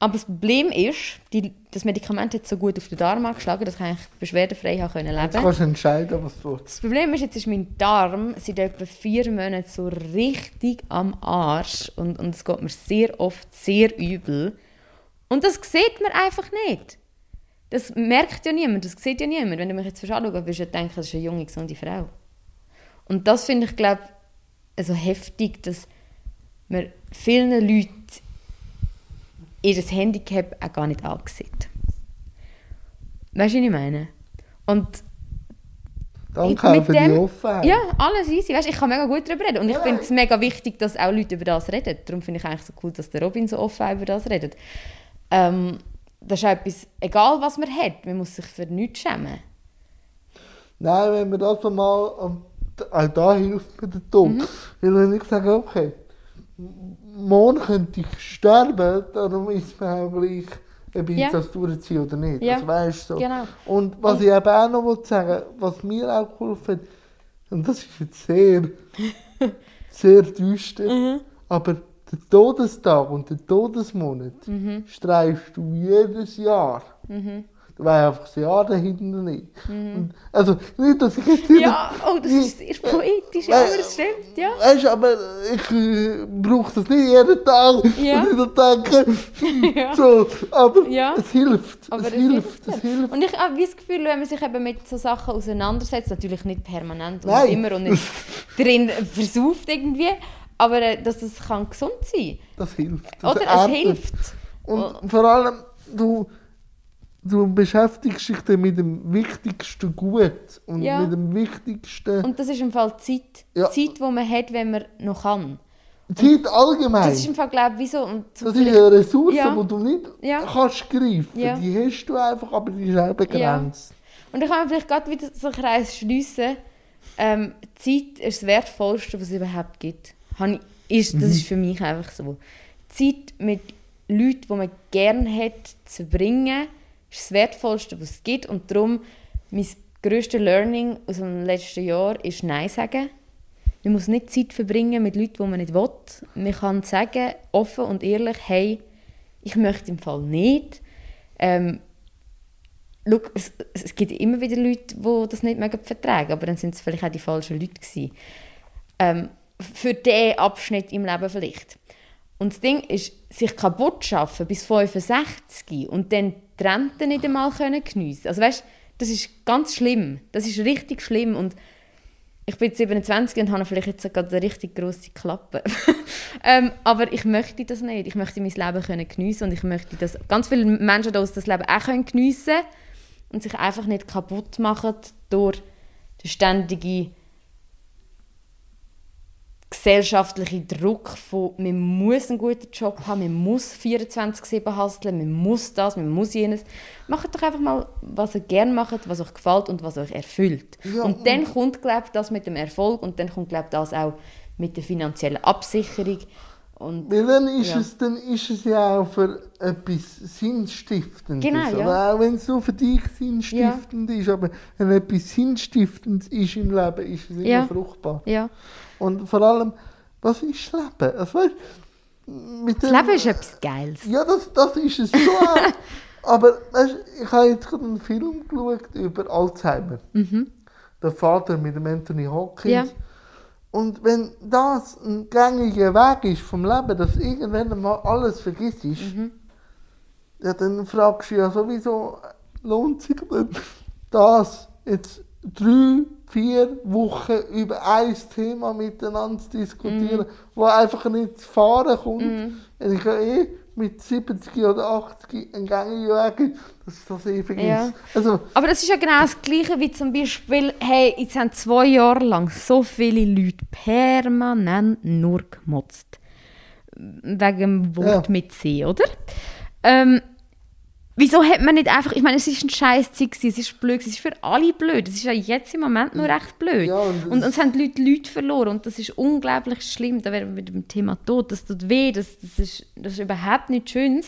Aber das Problem ist, die, das Medikament hat so gut auf den Darm angeschlagen, dass ich eigentlich beschwerdefrei leben konnte. Jetzt kannst du entscheiden, was du Das Problem ist, jetzt ist mein Darm seit etwa vier Monaten so richtig am Arsch. Und, und es geht mir sehr oft sehr übel. Und das sieht man einfach nicht. Das merkt ja niemand, das sieht ja niemand. Wenn du mich jetzt anschaust, wirst du denken, das ist eine junge, gesunde Frau. Und das finde ich, glaube ich, so heftig, dass man vielen Leuten ihr Handicap auch gar nicht angesehen. Weißt du, was ich meine? Und Danke auch für dem, die Offenheit. Ja, alles easy. Weißt, ich kann mega gut darüber reden. Und ich ja. finde es mega wichtig, dass auch Leute über das reden. Darum finde ich eigentlich so cool, dass der Robin so offen über das redet. Ähm, das ist etwas, egal was man hat, man muss sich für nichts schämen. Nein, wenn man das einmal, auch da hilft mir der Tod. Mhm. Weil wenn ich sage, okay, morgen könnte ich sterben, darum ist mir auch gleich, ob ich ja. das durchziehe oder nicht. Ja. Das weißt du. So. Genau. Und was und ich eben auch noch sagen was mir auch geholfen hat, und das ist jetzt sehr, sehr düster, mhm. aber der Todestag und der Todesmonat mhm. streichst du jedes Jahr. Mhm. Da war einfach das Jahr dahinter nicht. Mhm. also, nicht, dass ich jetzt Ja, oh, das ist sehr poetisch, aber es stimmt, ja. Weißt aber ich äh, brauche das nicht jeden Tag. Ja. Und ich denke, ja. so, aber ja. es hilft. Aber es, es hilft, es hilft. Und ich habe das Gefühl, wenn man sich eben mit so Sachen auseinandersetzt, natürlich nicht permanent und immer und nicht drin versauft irgendwie, aber äh, dass es kann gesund sein Das hilft. Das Oder es hilft. Und vor allem, du, du beschäftigst dich dann mit dem wichtigsten Gut und ja. mit dem wichtigsten... Und das ist im Fall Zeit. Ja. Zeit, die man hat, wenn man noch kann. Zeit allgemein. Das ist im Fall, glaube ich, wieso... das ist eine Ressource, ja. die du nicht ja. kannst greifen. Ja. Die hast du einfach, aber die ist auch begrenzt. Und ich kann vielleicht gerade wieder so einen Kreis schliessen. Ähm, Zeit ist das Wertvollste, was es überhaupt gibt ist, das mhm. ist für mich einfach so. Zeit mit Leuten, die man gerne hat, zu bringen, ist das Wertvollste, was es gibt. Und darum, mein grösstes Learning aus dem letzten Jahr ist Nein sagen. Man muss nicht Zeit verbringen mit Leuten, die man nicht will. Man kann sagen, offen und ehrlich, hey, ich möchte im Fall nicht. Ähm, look, es, es, gibt immer wieder Leute, die das nicht vertragen mögen, aber dann sind es vielleicht auch die falschen Leute gewesen. Ähm, für diesen Abschnitt im Leben vielleicht. Und das Ding ist, sich kaputt schaffen bis 65 und dann die Rente nicht einmal können geniessen. Also weißt, das ist ganz schlimm. Das ist richtig schlimm und ich bin 27 und habe vielleicht jetzt gerade eine richtig grosse Klappe. ähm, aber ich möchte das nicht. Ich möchte mein Leben können geniessen und ich möchte, dass ganz viele Menschen das Leben auch können geniessen und sich einfach nicht kaputt machen durch die ständige gesellschaftliche Druck von, man muss einen guten Job haben, man muss 24-7 hustlen, man muss das, man muss jenes. Macht doch einfach mal, was ihr gerne macht, was euch gefällt und was euch erfüllt. Ja, und dann kommt, glaube ich, das mit dem Erfolg und dann kommt, glaube ich, das auch mit der finanziellen Absicherung. Und Weil dann ist, Ja. es, dann ist es ja auch für etwas Sinnstiftendes. Genau, ja. Auch wenn es nur für dich sinnstiftend ist, aber wenn etwas Sinnstiftendes ist im Leben, ist es immer Ja. fruchtbar. ja. Und vor allem, was ist das Leben? Also, weißt, mit Das dem- Leben ist etwas Geiles. Ja, das, das ist es schon. Aber weißt, ich habe jetzt gerade einen Film geschaut über Alzheimer. Der Vater mit dem Anthony Hopkins. Mhm. Und wenn das ein gängiger Weg ist vom Leben, dass irgendwann mal alles vergisst ist, Mhm. ja, dann fragst du ja sowieso, lohnt sich das jetzt drei, vier Wochen über ein Thema miteinander zu diskutieren, Mhm. wo einfach nicht zu fahren kommt, wenn ich ja eh mit 70 oder 80 einen ist, dass ich das vergesse. Ja. Also, Aber das ist ja genau das Gleiche wie zum Beispiel, hey, jetzt haben zwei Jahre lang so viele Leute permanent nur gemotzt. Wegen dem Wort Ja. mit C, oder? Ähm, wieso hat man nicht einfach, ich meine, es ist ein scheiß Zeit es ist blöd, es ist für alle blöd, es ist ja jetzt im Moment nur recht blöd. Ja, und und, es- uns haben die Leute Leute verloren und das ist unglaublich schlimm, da wären wir mit dem Thema Tod, das tut weh, das, das, ist, das ist überhaupt nicht schön.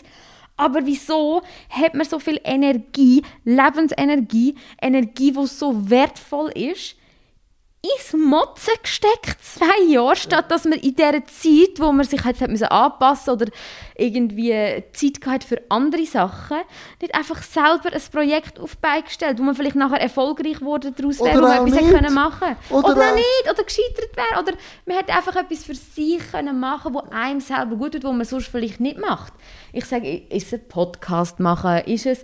Aber wieso hat man so viel Energie, Lebensenergie, Energie, die so wertvoll ist, ins Motzen gesteckt, zwei Jahre, statt dass man in dieser Zeit, wo man sich halt hat anpassen oder irgendwie Zeit gehabt für andere Sachen, nicht einfach selber ein Projekt auf gestellt, wo man vielleicht nachher erfolgreich wurde daraus wäre, wo man etwas nicht. können machen Oder Oder, auch- nicht, oder gescheitert wäre. Oder man hätte einfach etwas für sich können machen wo einem selber gut tut, wo man sonst vielleicht nicht macht. Ich sage, ist es ein Podcast machen, ist es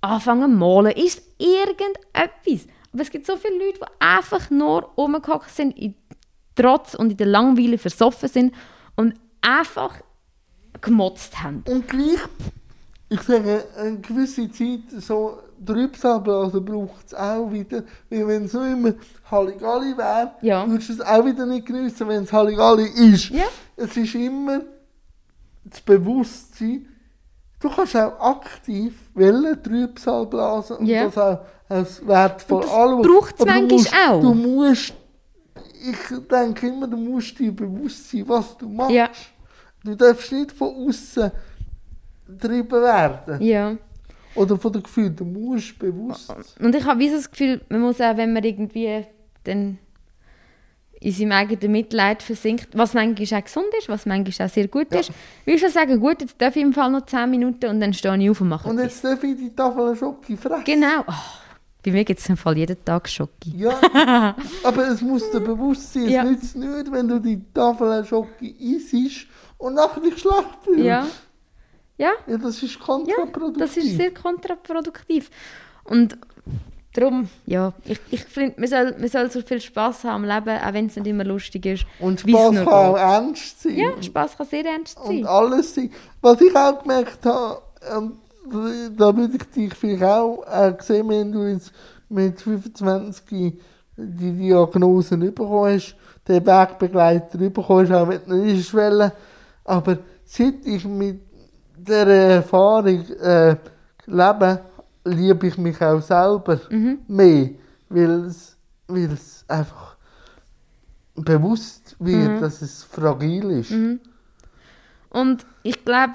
anfangen malen, ist es irgendetwas. Aber es gibt so viele Leute, die einfach nur rumgehockt sind, in Trotz und in der Langweile versoffen sind und einfach gemotzt haben. Und gleich, ich sage, eine gewisse Zeit, so Trübsalblasen braucht es auch wieder. Weil wenn es so immer Halligalli wäre, Ja. würdest du es auch wieder nicht geniessen, wenn es Halligalli ist. Ja. Es ist immer das Bewusstsein, du kannst auch aktiv wählen, Trübsal blasen und Ja. das auch als wertvoll anschauen. braucht's Aber du manchmal musst, auch. Du musst, ich denke immer, du musst dir bewusst sein, was du machst. Ja. Du darfst nicht von außen getrieben werden. Ja. Oder von den Gefühlen. Du musst bewusst. Und ich habe wie so das Gefühl, man muss auch, wenn man irgendwie dann in seinem eigenen Mitleid versinkt, was manchmal auch gesund ist, was manchmal auch sehr gut Ja. ist, will ich schon sagen, gut, jetzt darf ich im Fall noch 10 Minuten und dann stehe ich auf und mache Und jetzt darf ich die Tafel Schoki fressen. Genau. Oh, bei mir gibt es im Fall jeden Tag Schoki. Ja, aber es muss dir bewusst sein, es Ja. nützt nicht, wenn du die Tafel Schoki isst und nachher dich schlecht fühlst. Ja. Ja, Ja, das ist ja, kontraproduktiv. das ist sehr kontraproduktiv. Und darum, ja, ich, ich finde, man soll, man soll so viel Spass haben am Leben, auch wenn es nicht immer lustig ist. und Spaß nur kann auch ernst sein. Ja, Spass kann sehr ernst und sein. alles sein. Was ich auch gemerkt habe, ähm, da würde ich dich vielleicht auch äh, sehen, wenn du jetzt mit 25 die Diagnose bekommen hast, den Wegbegleiter bekommen hast, auch nicht hast wollen. Aber seit ich mit dieser Erfahrung äh, lebe, liebe ich mich auch selber mehr, weil es, einfach bewusst wird, dass es fragil ist. Und ich glaube,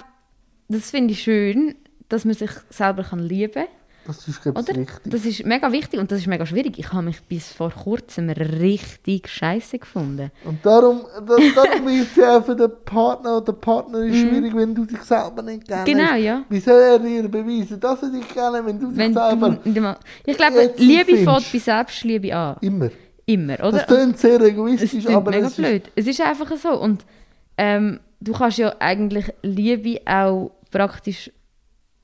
das finde ich schön, dass man sich selber kann lieben kann. Das ist, glaube ich, wichtig. Das ist mega wichtig und das ist mega schwierig. Ich habe mich bis vor kurzem richtig scheiße gefunden. Und darum, da, darum es ja für den Partner oder Partnerin schwierig, wenn du dich selber nicht kennst. Mhm. Genau, ja. Wie soll er dir beweisen, dass er dich kennt, wenn du dich Wenn selber... du, ich glaube, Liebe fängt bei Selbstliebe an. Immer. Immer, oder? Das klingt sehr Es egoistisch, klingt aber mega es ist... blöd. Es ist einfach so. Und ähm, du kannst ja eigentlich Liebe auch praktisch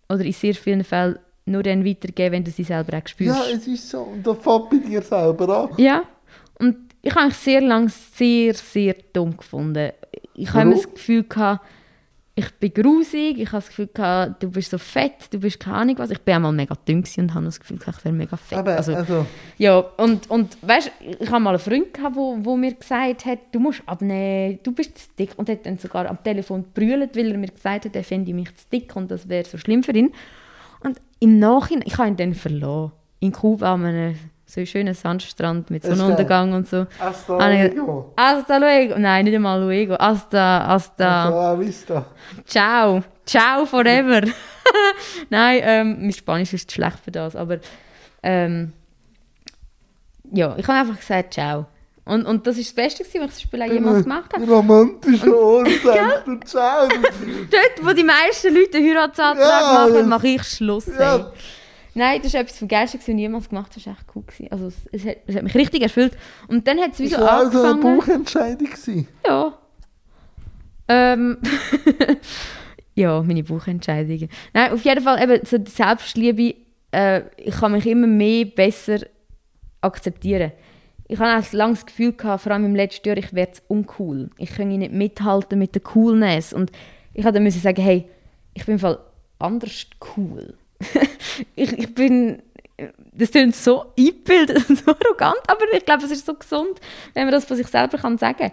oder in sehr vielen Fällen nur dann weitergeben, wenn du sie selber auch spürst. Ja, es ist so. Und das fängt bei dir selber an. Ja, und ich habe mich sehr lange sehr, sehr dumm gefunden. Ich habe das Gefühl gehabt, ich bin grusig, ich habe das Gefühl, gehabt, du bist so fett, du bist keine Ahnung was. Ich bin einmal mega dünn und habe das Gefühl, gehabt, ich wäre mega fett. Aber, also, also, ja, und, und weißt, ich habe mal einen Freund gehabt, wo, wo mir gesagt hat, du musst abnehmen, du bist zu dick. Und hat dann sogar am Telefon brüllt, weil er mir gesagt hat, er fände mich zu dick und das wäre so schlimm für ihn. Im Nachhinein, ich habe ihn dann verloren. In Kuba an einem so schönen Sandstrand mit Sonnenuntergang und so. hasta luego. Hasta luego. Nein, nicht einmal luego. Hasta, hasta. Hasta vista. Ciao. Ciao forever. Nein, ähm, mein Spanisch ist schlecht für das, aber ähm, ja, ich habe einfach gesagt Ciao. Und, und das ist das Beste, gewesen, was ich zum Beispiel auch jemals gemacht habe. Romantischer Ort, du, ciao. Dort, wo die meisten Leute einen Heiratsantrag Ja, machen, das- mache ich Schluss. Ja. Nein, das war etwas vom Geilsten, was ich jemals gemacht habe. Das war echt cool. Gewesen. Also, es, es, hat, es hat mich richtig erfüllt. Und dann hat es wie Das so war auch so eine angefangen. Bauchentscheidung. gewesen. Ja. Ähm. ja, meine Buchentscheidungen. Nein, auf jeden Fall eben so die Selbstliebe. Äh, ich kann mich immer mehr besser akzeptieren. Ich habe auch lange das Gefühl gehabt, vor allem im letzten Jahr, ich werde uncool. Ich kann nicht mithalten mit der Coolness. Und ich habe dann sagen, hey, ich bin Fall anders cool. ich, ich bin das klingt so eingebildet und so arrogant, aber ich glaube, es ist so gesund, wenn man das von sich selber kann sagen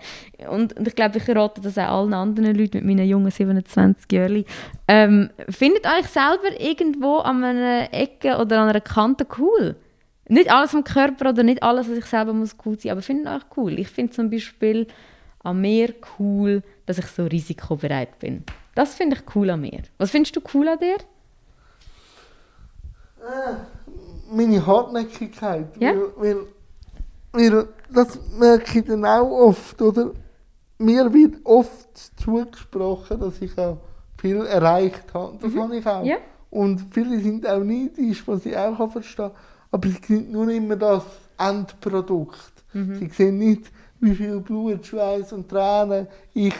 und, und ich glaube, ich rate das auch allen anderen Leuten mit meinen jungen 27 Jahren. Ähm, findet euch selber irgendwo an einer Ecke oder an einer Kante cool? Nicht alles am Körper oder nicht alles, was ich selber muss cool sein, aber findet euch cool. Ich finde zum Beispiel an mir cool, dass ich so risikobereit bin. Das finde ich cool an mir. Was findest du cool an dir? Meine Hartnäckigkeit. Ja? Weil, weil, weil das merke ich dann auch oft, oder? Mir wird oft zugesprochen, dass ich auch viel erreicht habe. Das habe ich auch. Ja. Und viele sind auch neidisch, was ich auch kann verstehen Aber sie sehen nur immer das Endprodukt. Sie sehen nicht, wie viel Blut, Schweiß und Tränen ich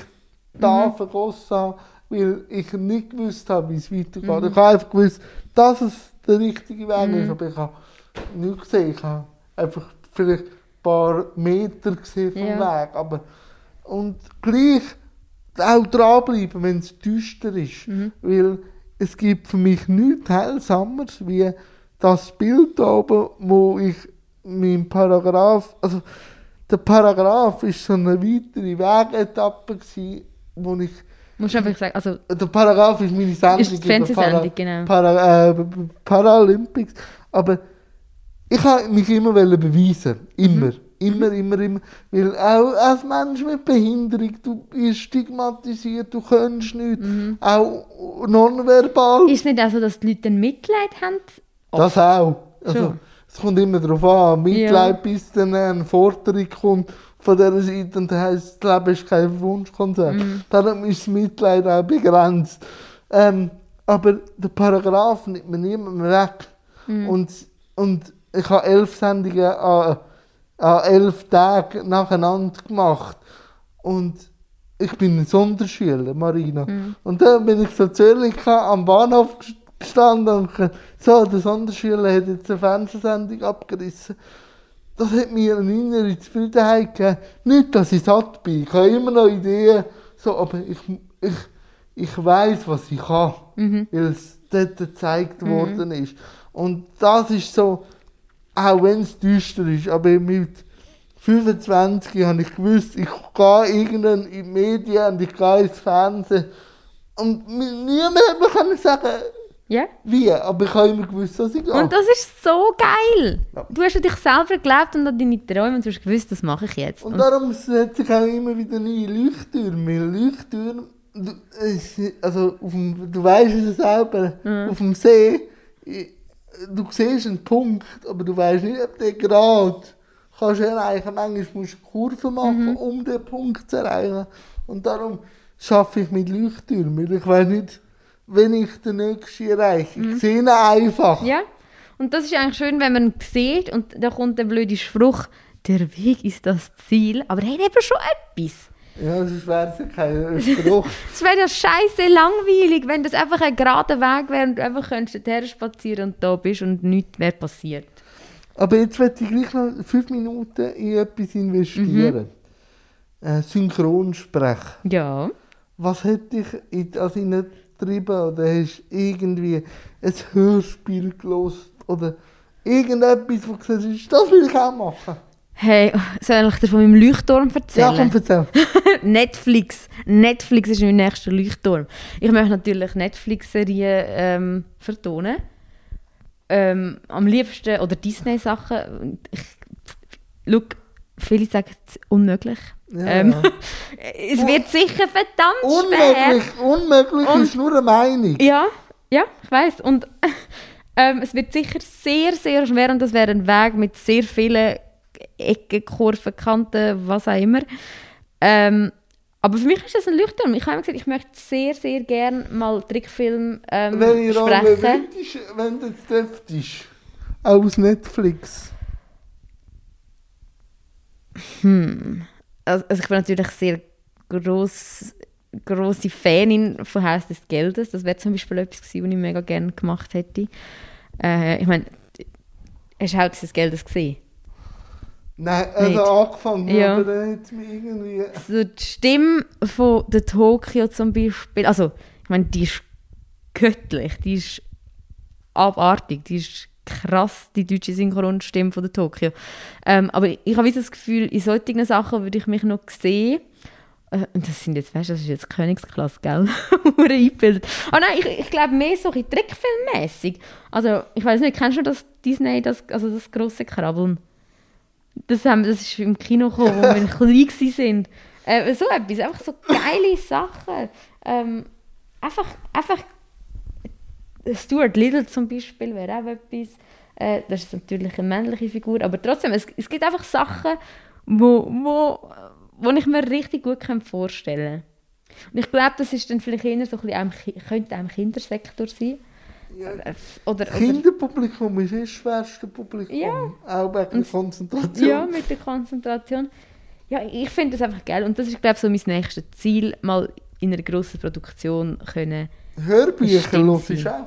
da vergossen habe, weil ich nicht gewusst habe, wie es weitergeht. Ich habe einfach gewusst, dass es der richtige Weg ist, aber ich habe nicht gesehen. Ich habe einfach vielleicht ein paar Meter gesehen vom Ja. Weg. Aber, und gleich auch dranbleiben, wenn es düster ist. Weil es gibt für mich nichts Heilsameres wie das Bild da oben, wo ich mein Paragraph, also der Paragraph ist so eine weitere Wegetappe gewesen, wo ich Musst du einfach sagen, also der Paragraph ist meine Sendung. Ist die Fernsehsendung, genau. Para, äh, Paralympics. Aber ich habe mich immer beweisen. Immer. Mhm. Immer, immer, immer. Weil auch als Mensch mit Behinderung, du bist stigmatisiert, du kannst nichts. Auch nonverbal. Mhm. ist nicht auch so, dass die Leute dann Mitleid haben? Das auch. Also, es kommt immer darauf an. Mitleid, bis dann eine Forderung kommt von dieser Seite und dann heisst, das Leben ist kein Wunschkonzert. Mhm. Darum ist das Mitleid auch begrenzt. Ähm, aber der Paragraph nimmt mir niemand mehr weg. Mhm. Und, und ich habe elf Sendungen an, an elf Tagen nacheinander gemacht. Und ich bin ein Sonderschüler, Marina. Mhm. Und dann bin ich so zögerlich am Bahnhof gestanden und so, der Sonderschüler hat jetzt eine Fernsehsendung abgerissen. Das hat mir eine innere Zufriedenheit gegeben. Nicht, dass ich satt bin. Ich habe immer noch Ideen, so, aber ich, ich, ich weiß, was ich kann, weil es dort gezeigt worden ist. Und das ist so, auch wenn es düster ist, aber mit 25 habe ich gewusst, ich gehe irgendwann in die Medien und ich gehe ins Fernsehen. Und niemand hat mir sagen, Ja. wie, aber ich habe immer gewusst, dass ich. Und das ist so geil. Ja. Du hast an dich selber gelebt und an deine Träume und du hast gewusst, das mache ich jetzt. Und Und darum setze sich auch immer wieder neue Leuchttürme. Leuchttürme, also auf dem, du weißt es selber, auf dem See, du siehst einen Punkt, aber du weißt nicht, ob der gerade kannst du erreichen. Manchmal musst du Kurven machen, um den Punkt zu erreichen. Und darum schaffe ich mit Leuchttürmen. Ich weiß nicht, wenn ich den nächsten erreiche. Ich sehe ihn einfach. ja. Und das ist eigentlich schön, wenn man ihn sieht und da kommt der blöde Spruch, der Weg ist das Ziel, aber er hat eben schon etwas. Ja, sonst wäre es ja kein Spruch. Es wäre ja scheiße langweilig, wenn das einfach ein gerader Weg wäre und du einfach könntest dorthin spazieren und da bist und nichts mehr passiert. Aber jetzt möchte ich gleich noch fünf Minuten in etwas investieren. Äh, Synchronsprechen. Ja. was hat dich in das hineingetrieben? Oder hast irgendwie ein Hörspiel gelost oder irgendetwas, wo du gesagt hast, das will ich auch machen? Hey, soll ich dir von meinem Leuchtturm Ja, erzählen? komm, erzähl. Netflix. Netflix ist mein nächster Leuchtturm. Ich möchte natürlich Netflix-Serien ähm, vertonen. Ähm, am liebsten, oder Disney-Sachen. Ich, schau, viele sagen es unmöglich. Ja, Ähm. Es wird sicher verdammt schwer. Unmöglich, unmöglich Und- ist nur eine Meinung. Ja, ja, ich weiß. Und ähm, es wird sicher sehr, sehr schwer und das wäre ein Weg mit sehr vielen Ecken, Kurven, Kanten, was auch immer. Ähm, aber für mich ist das ein Leuchtturm. Ich habe immer gesagt, ich möchte sehr, sehr gerne mal Trickfilm ähm, Wenn Rolle sprechen. würdest, wenn du jetzt dürftest, aus Netflix. Also, also ich bin natürlich sehr gross, grosse Fanin von Haus des Geldes. Das wäre zum Beispiel etwas gewesen, was ich mega gerne gemacht hätte. Äh, ich meine, hast du Haus des Geldes gesehen? Nein, also Nicht. angefangen, Ja. aber dann hat mich irgendwie... Also die Stimme von der Tokio zum Beispiel, also ich meine, die ist göttlich, die ist abartig, die ist krass, die deutsche Synchronstimme von der Tokio. Ähm, aber ich habe das Gefühl, in solchen Sachen würde ich mich noch sehen. Äh, und das sind jetzt, weißt du, das ist jetzt Königsklasse, gell? Eingebildet. Ah nein, ich, ich glaube mehr so ein trickfilmmäßig. Also, ich weiß nicht, kennst du das Disney, das, also das grosse Krabbeln? Das, haben, das ist im Kino gekommen, wo wir klein waren. Äh, so etwas, einfach so geile Sachen. Ähm, einfach, einfach Stuart Little zum Beispiel wäre auch etwas. Äh, das ist natürlich eine männliche Figur, aber trotzdem, es, es gibt einfach Sachen, wo, wo, wo ich mir richtig gut vorstellen kann. Und ich glaube, das ist dann vielleicht eher so ein bisschen auch im, Ki- könnte auch im Kindersektor sein. Ja, Äh, Oder, Kinderpublikum ist das schwerste Publikum. Ja. Auch wegen der Konzentration. Ja, mit der Konzentration. Ja, ich finde das einfach geil. Und das ist, glaube ich, so mein nächstes Ziel, mal in einer grossen Produktion können. Hörbücher los sie. auch.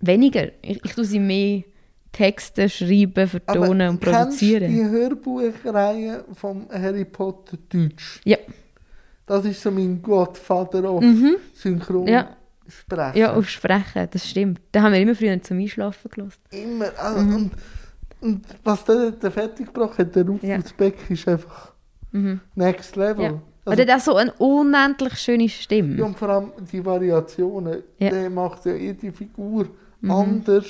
Weniger. Ich, ich tue sie mehr Texte schreiben, vertonen und produzieren. Die Hörbuchreihe vom Harry Potter Deutsch? Ja. Das ist so mein of Synchron Mhm. Ja. sprechen. Ja, auf Sprechen, das stimmt. Da haben wir immer früher zum Einschlafen gelassen. Immer. Also, und, und was der, der fertig gebracht hat, der Rufus Ja. Beck, ist einfach next level. Ja. Also, Oder das so eine unendlich schöne Stimme. ja, und vor allem die Variationen, Ja. Mhm. der macht ja jede Figur anders,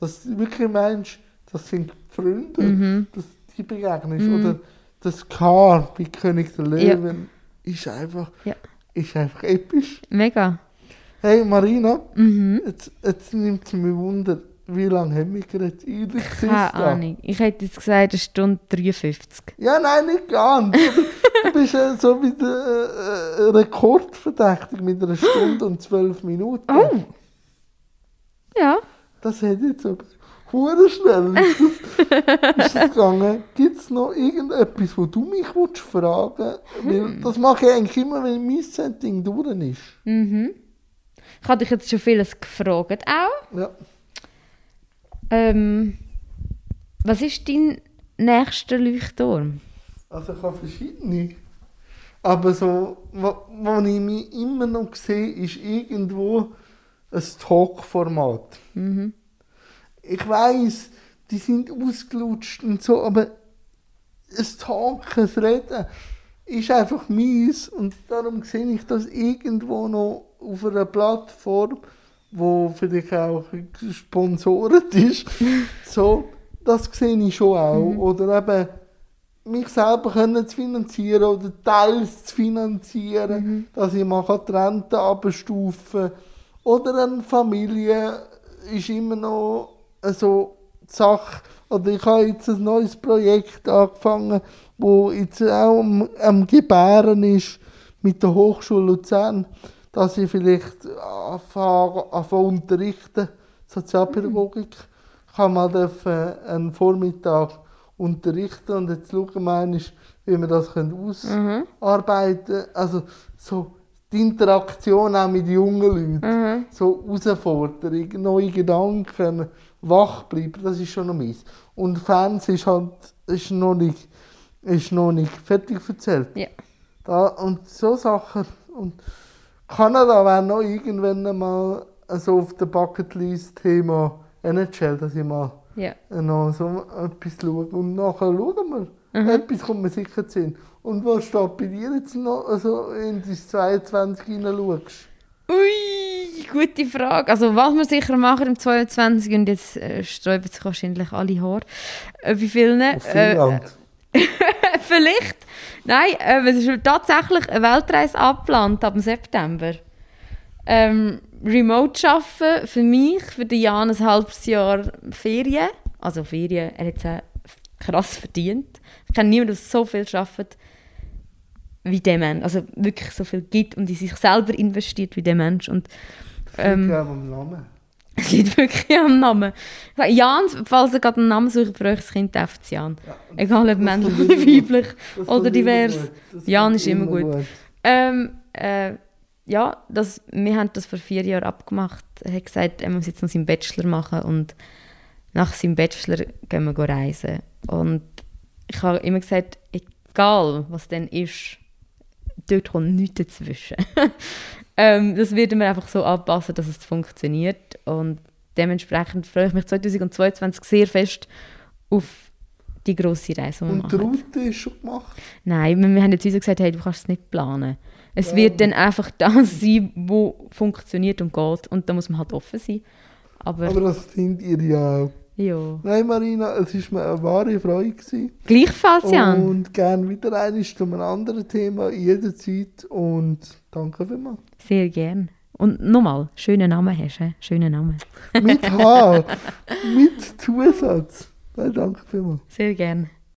dass du wirklich meinst, das sind Freunde, Mhm. dass die begegnest. Oder das Car bei König der Löwen ist, einfach, Ja. ist einfach episch. Mega. Hey Marina, Mhm. jetzt, jetzt nimmt es mich Wunder, wie lange haben wir geredet? Ehrlich Keine. Ahnung. Ich hätte jetzt gesagt, eine Stunde 53. Ja, nein, nicht ganz. du bist äh, so wie der äh, äh, Rekordverdächtig mit einer Stunde und zwölf Minuten. Oh! Ja. Das hätte jetzt aber hure schnell ist das, ist das gegangen. Gibt es noch irgendetwas, wo du mich willst fragen Weil Das mache ich eigentlich immer, wenn mein Setting durch ist. Mhm. Ich habe dich jetzt schon vieles gefragt auch. Ja. Ähm, was ist dein nächster Leuchtturm? Also ich habe verschiedene. Aber so, was ich mich immer noch sehe, ist irgendwo ein Talk-Format. Ich weiß, die sind ausgelutscht und so, aber ein Talk, ein Reden ist einfach mies und darum sehe ich das irgendwo noch auf einer Plattform, wo vielleicht auch gesponsert ist. so, das sehe ich schon auch. Oder eben mich selber können zu finanzieren oder teils zu finanzieren, dass ich mal die Rente abstufen kann. Oder eine Familie ist immer noch so die Sache. Oder ich habe jetzt ein neues Projekt angefangen, wo jetzt auch am, am Gebären ist mit der Hochschule Luzern, dass ich vielleicht anfange, anfange unterrichten, Sozialpädagogik. Ich habe mal einen Vormittag unterrichten und jetzt schauen wir einmal, wie wir das ausarbeiten können. Also so die Interaktion auch mit jungen Leuten, so Herausforderungen, neue Gedanken, wach bleiben, das ist schon noch mies. Und Fernsehen ist halt ist noch nicht, ist noch nicht fertig erzählt. Ja. Da, und so Sachen Und Kanada wäre noch irgendwann mal so auf der Bucketlist-Thema NHL, dass ich mal Ja. noch so etwas schaue. Und nachher schauen wir. Etwas kommt mir sicher zu sehen. Und was steht bei dir jetzt noch, also in das 22 hineinschaust? Ui, gute Frage. Also was wir sicher machen im 22 und jetzt äh, sträuben sich wahrscheinlich alle Haare. Äh, wie vielen? Äh, vielleicht. Nein, äh, es ist tatsächlich eine Weltreise abgeplant ab September. Ähm, remote arbeiten für mich, für den Jan ein halbes Jahr Ferien. Also Ferien, er hat es krass verdient. Ich kenne niemanden, der so viel arbeitet wie der Mensch. Also wirklich so viel gibt und in sich selber investiert wie der Mensch. Und Ähm, ähm, am Namen. es liegt wirklich am Namen. Jan, falls ihr gerade einen Namen sucht für euch, das Kind darf es Jan. Ja, Egal ob das männlich oder immer gut. weiblich. Das Oder divers. immer gut. Das Jan ist immer gut. Ähm, äh, ja, das, wir haben das vor vier Jahren abgemacht. Er hat gesagt, er muss jetzt noch seinen Bachelor machen und nach seinem Bachelor gehen wir reisen. Und ich habe immer gesagt, egal was denn ist, dort kommt nichts dazwischen. ähm, das werden wir einfach so anpassen, dass es funktioniert. Und dementsprechend freue ich mich 2022 sehr fest auf die grosse Reise, die wir Und die. Route ist schon gemacht. Nein, wir, wir haben jetzt uns gesagt, hey, du kannst es nicht planen. Es Ja. wird dann einfach das sein, wo funktioniert und geht. Und da muss man halt offen sein. Aber, Aber das sind ihr ja auch. Ja. Nein, Marina, es war mir eine wahre Freude. Gewesen. Gleichfalls, Jan. Und gerne wieder einmal zu einem anderen Thema, jederzeit. Und danke vielmals. Sehr gern. Und nochmal, schönen Namen hast du. Schönen Namen. Mit H, mit Zusatz. Nein, danke vielmals. Sehr gern.